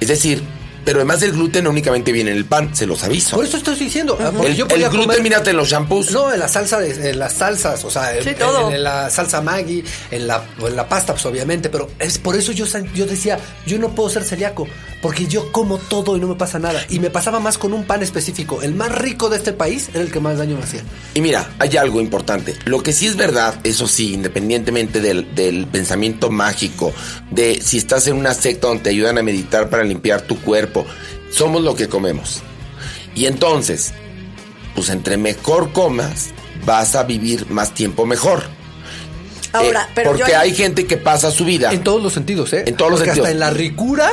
Es decir, pero además del gluten no únicamente viene en el pan, se los aviso. Por eso estoy diciendo. ah, el, yo el gluten, comer- mírate en los shampoos. No, en la salsa de, en las salsas, o sea, en, Sí, todo. en- en la salsa Maggi, en la, en la pasta, pues obviamente, pero es por eso yo, yo decía, yo no puedo ser celíaco, porque yo como todo y no me pasa nada. Y me pasaba más con un pan específico, el más rico de este país era el que más daño me hacía. Y mira, hay algo importante. Lo que sí es verdad, eso sí, independientemente del, del pensamiento mágico, de si estás en una secta donde te ayudan a meditar para limpiar tu cuerpo, somos lo que comemos. Y entonces, pues entre mejor comas, vas a vivir más tiempo mejor. Ahora, Eh, pero porque yo hay gente que pasa su vida. En todos los sentidos, ¿eh? En todos los Porque sentidos. hasta en la ricura,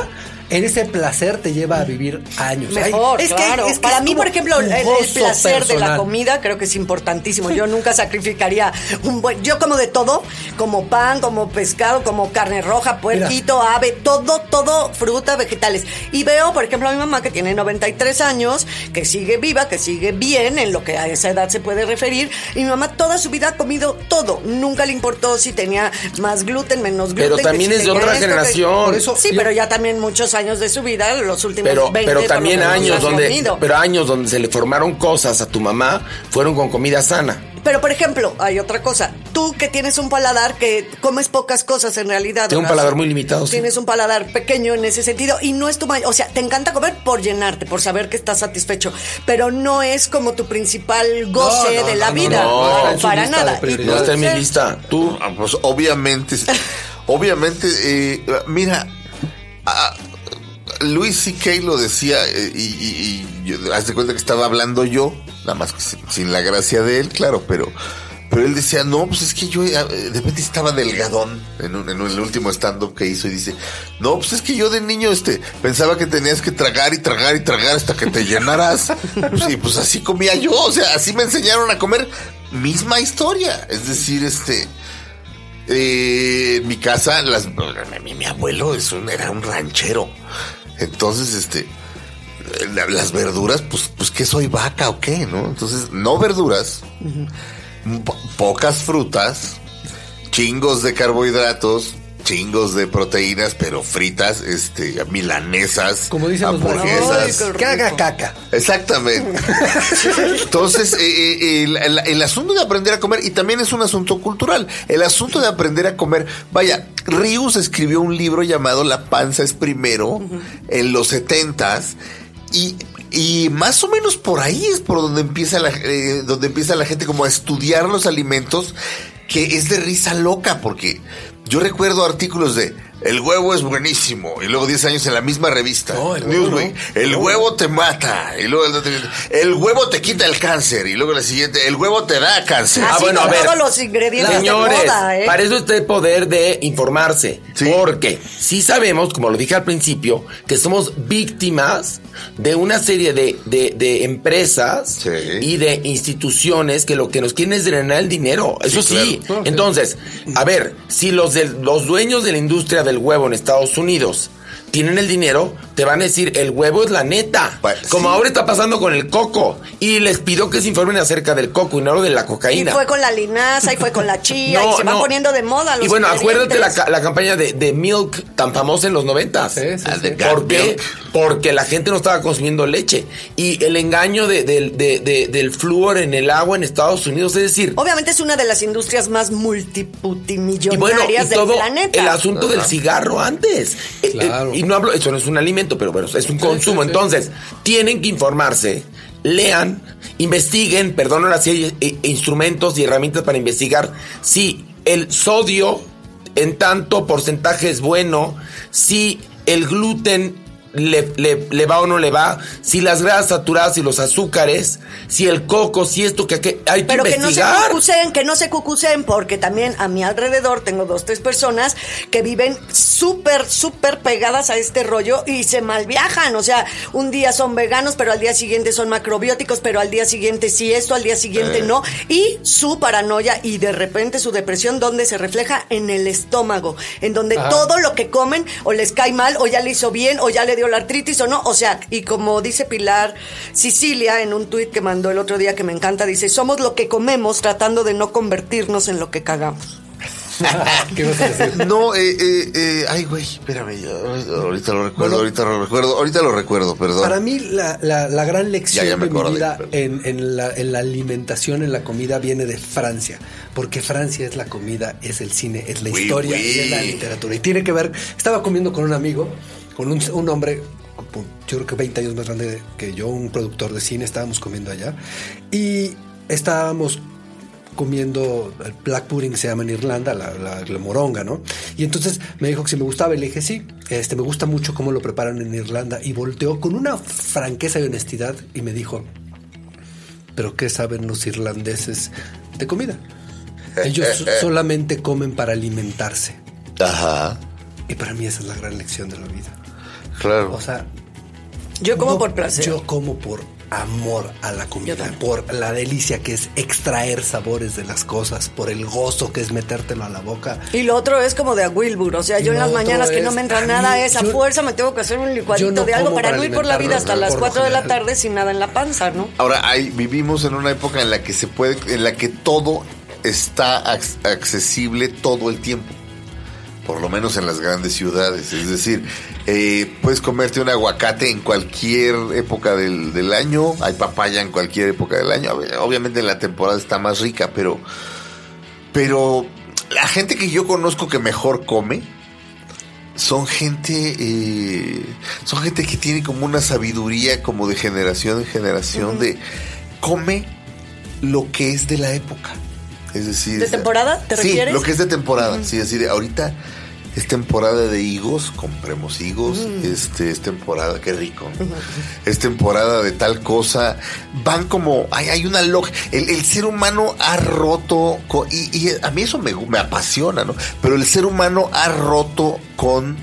en ese placer te lleva a vivir años. Ay, Mejor, es que- claro. es que Para es mí, por ejemplo, el, el placer de la comida creo que es importantísimo. Yo nunca sacrificaría un buen... Yo como de todo, como pan, como pescado, como carne roja, puerquito, ave, todo, todo, fruta, vegetales. Y veo, por ejemplo, a mi mamá que tiene 93 años, que sigue viva, que sigue bien en lo que a esa edad se puede referir. Y mi mamá toda su vida ha comido todo. Nunca le importó si tenía más gluten, menos gluten. Pero también si es de otra esto, que- generación. Por eso- Sí, Yo- pero ya también muchos años de su vida, los últimos Pero, 20 pero también años donde, comido. pero años donde se le formaron cosas a tu mamá fueron con comida sana. Pero, por ejemplo, hay otra cosa. Tú que tienes un paladar que comes pocas cosas en realidad. Tengo un paladar muy limitado, sí. Tienes un paladar pequeño en ese sentido y no es tu... ma- O sea, te encanta comer por llenarte, por saber que estás satisfecho. Pero no es como tu principal goce No, no, de la no, vida. para nada. No está en mi lista. Tú. Ah, Pues obviamente, obviamente, eh, mira, ah, Luis C.K. lo decía eh, y, y, y haz de cuenta que estaba hablando yo, nada más que sin, sin la gracia de él, claro, pero pero él decía, no, pues es que yo eh, de repente estaba delgadón en, un- en el último stand-up que hizo y dice, no, pues es que yo de niño este pensaba que tenías que tragar y tragar y tragar hasta que te llenaras. Pues, y pues así comía yo, o sea, así me enseñaron a comer. Misma historia, es decir, este, eh, en mi casa, las, mi, mi abuelo es un, era un ranchero. Entonces, este, la- las verduras, pues, pues que soy vaca o qué, ¿no? Entonces, no verduras, po- pocas frutas, chingos de carbohidratos, chingos de proteínas, pero fritas, este, milanesas, Como dicen los hamburguesas. qué caga caca. Exactamente. Entonces, eh, eh, el, el- el asunto de aprender a comer, y también es un asunto cultural, el asunto de aprender a comer, vaya, Rius escribió un libro llamado La panza es primero en los setentas, y, y más o menos por ahí es por donde empieza la, eh, donde empieza la gente como a estudiar los alimentos, que es de risa loca, porque yo recuerdo artículos de El huevo es buenísimo. Y luego 10 años en la misma revista. No, el huevo Newsweek. no. El No. huevo te mata. Y luego el, otro- el huevo te quita el cáncer. Y luego la siguiente, el huevo te da cáncer. Ah, Así bueno, a ver. todos los ingredientes Señores, de moda, ¿eh? para eso está el poder de informarse. Sí. Porque sí sabemos, como lo dije al principio, que somos víctimas de una serie de, de- de empresas Sí. y de instituciones que lo que nos quieren es drenar el dinero. Eso sí. claro. Entonces, a ver, si los, de, los dueños de la industria del huevo en Estados Unidos. Tienen el dinero, te van a decir, el huevo es la neta. Pa- Como sí. ahora está pasando con el coco. Y les pido que se informen acerca del coco y no lo de la Y cocaína. fue con la linaza y fue con la chía y se va poniendo de moda los Y bueno, acuérdate la, campaña de, de Milk tan famosa en los noventas. Sí, sí, sí. de ¿Por qué? Milk. Porque la gente no estaba consumiendo leche. Y el engaño de- del- de- de- del flúor en el agua en Estados Unidos, es decir, Obviamente es una de las industrias más y multiputimillonarias bueno, y del todo planeta. el asunto del cigarro antes. Eh, Claro. eh, y no hablo, eso no es un alimento, pero bueno, es un consumo. Entonces, tienen que informarse, lean, investiguen, perdón, ahora sí hay instrumentos y herramientas para investigar si el sodio en tanto porcentaje es bueno, si el gluten le, le- le va o no le va, si las grasas saturadas y los azúcares, si el coco, si esto que, que hay que Pero que no se cucucen, que no se cucucen, porque también a mi alrededor tengo dos, tres personas que viven súper, súper pegadas a este rollo y se malviajan. O sea, un día son veganos, pero al día siguiente son macrobióticos, pero al día siguiente sí esto, al día siguiente Eh. no. Y su paranoia y de repente su depresión, donde se refleja en el estómago, en donde Ajá. todo lo que comen o les cae mal, o ya le hizo bien, o ya le dio la artritis o no. O sea, y como dice Pilar Sicilia en un tuit que mandó el otro día que me encanta, dice, somos lo que comemos tratando de no convertirnos en lo que cagamos. ¿Qué vas a decir? No, eh, eh, eh, ay, güey, espérame, ahorita lo recuerdo, Bueno. ahorita lo recuerdo, ahorita lo recuerdo, perdón. Para mí, la, la- la gran lección Ya, ya me de mi vida en, en la, en la alimentación, en la comida, viene de Francia. Porque Francia es la comida, es el cine, es la Oui, historia oui. y es la literatura. Y tiene que ver. Estaba comiendo con un amigo, con un, un hombre, yo creo que 20 años más grande que yo, un productor de cine, estábamos comiendo allá. Y estábamos comiendo el black pudding se llama en Irlanda, la, la- la moronga, ¿no? Y entonces me dijo que si me gustaba y le dije sí, este me gusta mucho cómo lo preparan en Irlanda y volteó con una franqueza y honestidad y me dijo, pero ¿qué saben los irlandeses de comida? Ellos so- solamente comen para alimentarse. Ajá, Y para mí esa es la gran lección de la vida. Claro. O sea, Yo como no- por placer. Yo como por amor a la comida, por la delicia que es extraer sabores de las cosas, por el gozo que es metértelo a la boca. Y lo otro es como de a Wilbur, o sea, Y yo en las mañanas que no me entra nada mí, esa yo- fuerza, me tengo que hacer un licuadito no de algo para para no ir por la vida hasta las por lo 4 de la tarde sin nada en la panza, ¿no? Ahora, hay, vivimos en una época en la que se puede, en la que todo está ac- accesible todo el tiempo. Por lo menos en las grandes ciudades. Es decir, eh, puedes comerte un aguacate en cualquier época del, del año. Hay papaya en cualquier época del año. Ob- Obviamente en la temporada está más rica, pero. Pero la gente que yo conozco que mejor come son gente eh, son gente que tiene como una sabiduría como de generación en generación de come lo que es de la época es decir ¿De temporada, te sí, refieres? lo que es de temporada sí así de ahorita es temporada de higos compremos higos. Este es temporada qué rico. Es temporada de tal cosa. Van como hay, hay una lógica el, el ser humano ha roto y a mí eso me, me apasiona no pero el ser humano ha roto con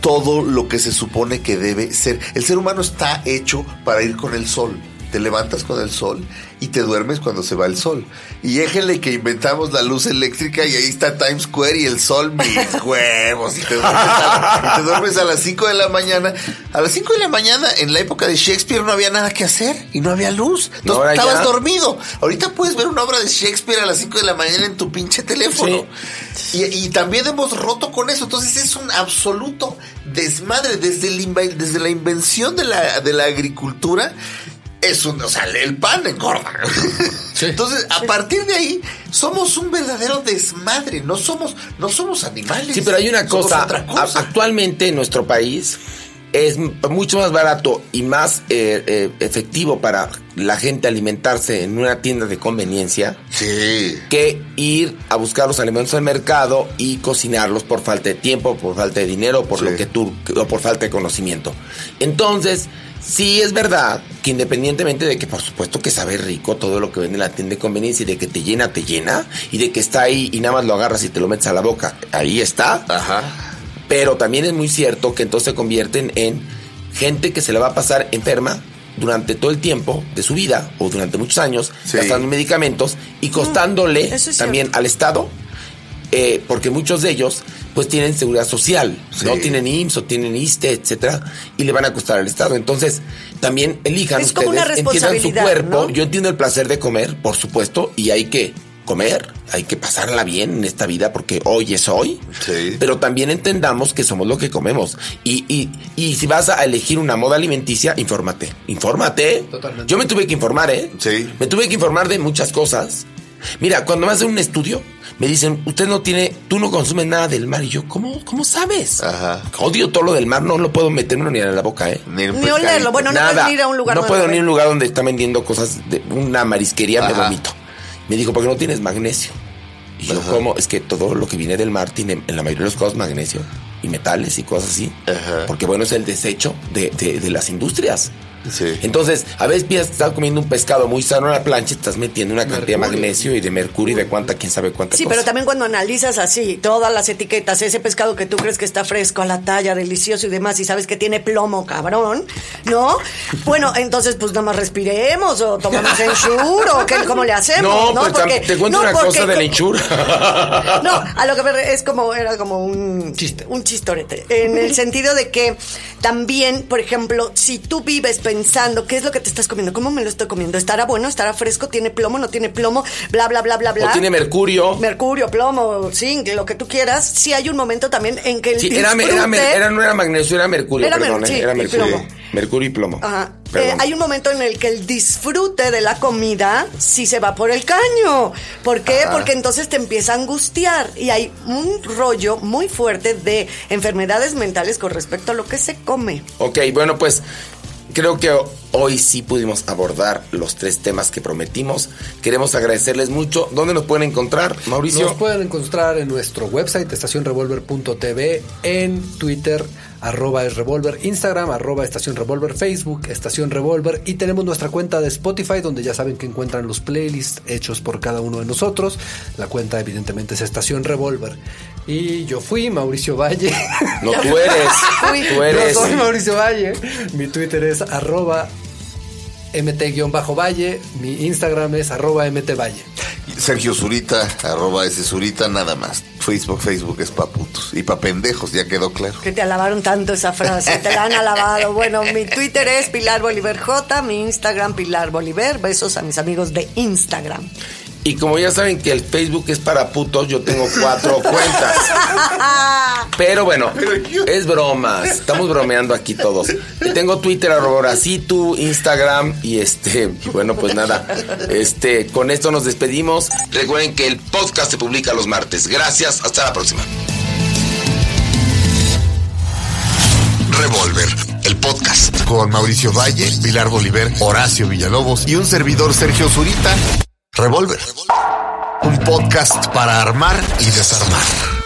todo lo que se supone que debe ser. El ser humano está hecho para ir con el sol te levantas con el sol y te duermes cuando se va el sol. Y déjenle que inventamos la luz eléctrica y ahí está Times Square y el sol, mis huevos. Y te duermes a, te duermes a las 5 de la mañana. A las 5 de la mañana, en la época de Shakespeare, no había nada que hacer y no había luz. Entonces ahora estabas ya. dormido. Ahorita puedes ver una obra de Shakespeare a las 5 de la mañana en tu pinche teléfono. Y, y también hemos roto con eso. Entonces es un absoluto desmadre. Desde, el desde la invención de la, de la agricultura, es un, o sea, el pan engorda. Entonces, a partir de ahí, somos un verdadero desmadre. No somos, no somos animales. Sí, pero hay una Somos cosa, cosa. actualmente en nuestro país es mucho más barato y más eh, eh, efectivo para la gente alimentarse en una tienda de conveniencia Sí. que ir a buscar los alimentos al mercado y cocinarlos por falta de tiempo, por falta de dinero, por Sí. lo que tú o por falta de conocimiento. Entonces, sí es verdad que independientemente de que por supuesto que sabe rico todo lo que vende en la tienda de conveniencia y de que te llena, te llena y de que está ahí y nada más lo agarras y te lo metes a la boca, ahí está. Ajá. Pero también es muy cierto que entonces se convierten en gente que se la va a pasar enferma durante todo el tiempo de su vida o durante muchos años, Sí. gastando medicamentos y costándole Mm, es también cierto. al Estado, eh, porque muchos de ellos pues tienen seguridad social, Sí. no tienen IMSS o tienen ISTE, etcétera, y le van a costar al Estado. Entonces, también elijan Es ustedes, entiendan su cuerpo. ¿no? Yo entiendo el placer de comer, por supuesto, y hay que comer, hay que pasarla bien en esta vida porque hoy es hoy. Sí. Pero también entendamos que somos lo que comemos. Y, y, y si vas a elegir una moda alimenticia, infórmate. Infórmate. Totalmente. Yo me tuve que informar, ¿eh? Sí. Me tuve que informar de muchas cosas. Mira, cuando me hacen un estudio, me dicen, usted no tiene, tú no consumes nada del mar. Y yo, ¿cómo, cómo sabes? Ajá. Odio todo lo del mar, no lo puedo meterme ni en la boca, ¿eh? Ni, Ni olerlo. Bueno, no puedes ir a un lugar No donde puedo ni a un lugar donde están vendiendo cosas de una marisquería, me Ajá. vomito. Me dijo, porque no tienes magnesio. Y yo, ¿cómo? Es que todo lo que viene del mar tiene en la mayoría de los casos magnesio y metales y cosas así. Ajá. Porque bueno, es el desecho de, de- de las industrias. Sí. Entonces, a veces piensas que estás comiendo un pescado muy sano en la plancha y estás metiendo una cantidad de magnesio y de mercurio y de cuánta, quién sabe cuánta Sí, cosa. pero también cuando analizas así todas las etiquetas, ese pescado que tú crees que está fresco, a la talla, delicioso y demás, y sabes que tiene plomo, cabrón, ¿no? Bueno, entonces pues nada más respiremos o tomamos ensure o qué, cómo le hacemos, No, ¿no? pues tam- te cuento no, una porque cosa de la hinchura. No, a lo que me re- es como, era como un Chiste. Un chistorete. En el sentido de que también, por ejemplo, si tú vives pensando qué es lo que te estás comiendo, cómo me lo estoy comiendo, estará bueno, estará fresco, tiene plomo, no tiene plomo, bla, bla, bla, bla, bla. O tiene mercurio. Mercurio, plomo, zinc, lo que tú quieras. Sí hay un momento también en que el Sí, era, era, era- no era magnesio, era mercurio, Era mer- perdón, ¿eh? sí, era y mercurio. plomo. Mercurio y plomo. Ajá. Eh, hay un momento en el que el disfrute de la comida sí se va por el caño. ¿Por qué? Ajá. Porque entonces te empieza a angustiar y hay un rollo muy fuerte de enfermedades mentales con respecto a lo que se come. Ok, bueno, pues creo que hoy sí pudimos abordar los tres temas que prometimos. Queremos agradecerles mucho. ¿Dónde nos pueden encontrar, Mauricio? Nos pueden encontrar en nuestro website estacionrevolver.tv, en Twitter arroba es revolver, Instagram arroba estación revolver, Facebook estación revolver y tenemos nuestra cuenta de Spotify donde ya saben que encuentran los playlists hechos por cada uno de nosotros. La cuenta evidentemente es estación revolver. Y yo fui Mauricio Valle. No, tú eres. Fui. tú eres. Yo soy Mauricio Valle. Mi Twitter es arroba mt-valle. Mi Instagram es arroba mtvalle. Sergio Zurita, arroba ese Zurita, nada más. Facebook, Facebook es pa' putos. Y pa' pendejos, ya quedó claro. Que te alabaron tanto esa frase, te la han alabado. Bueno, mi Twitter es Pilar Bolívar J, mi Instagram Pilar Bolívar. Besos a mis amigos de Instagram. Y como ya saben que el Facebook es para putos, yo tengo cuatro cuentas. Pero bueno, es bromas. Estamos bromeando aquí todos. Tengo Twitter, tu Instagram y este, y bueno, pues nada. Este, con esto nos despedimos. Recuerden que el podcast se publica los martes. Gracias, hasta la próxima. Revolver, el podcast. Con Mauricio Valle, Pilar Bolívar, Horacio Villalobos y un servidor Sergio Zurita. Revolver. Un podcast para armar y desarmar.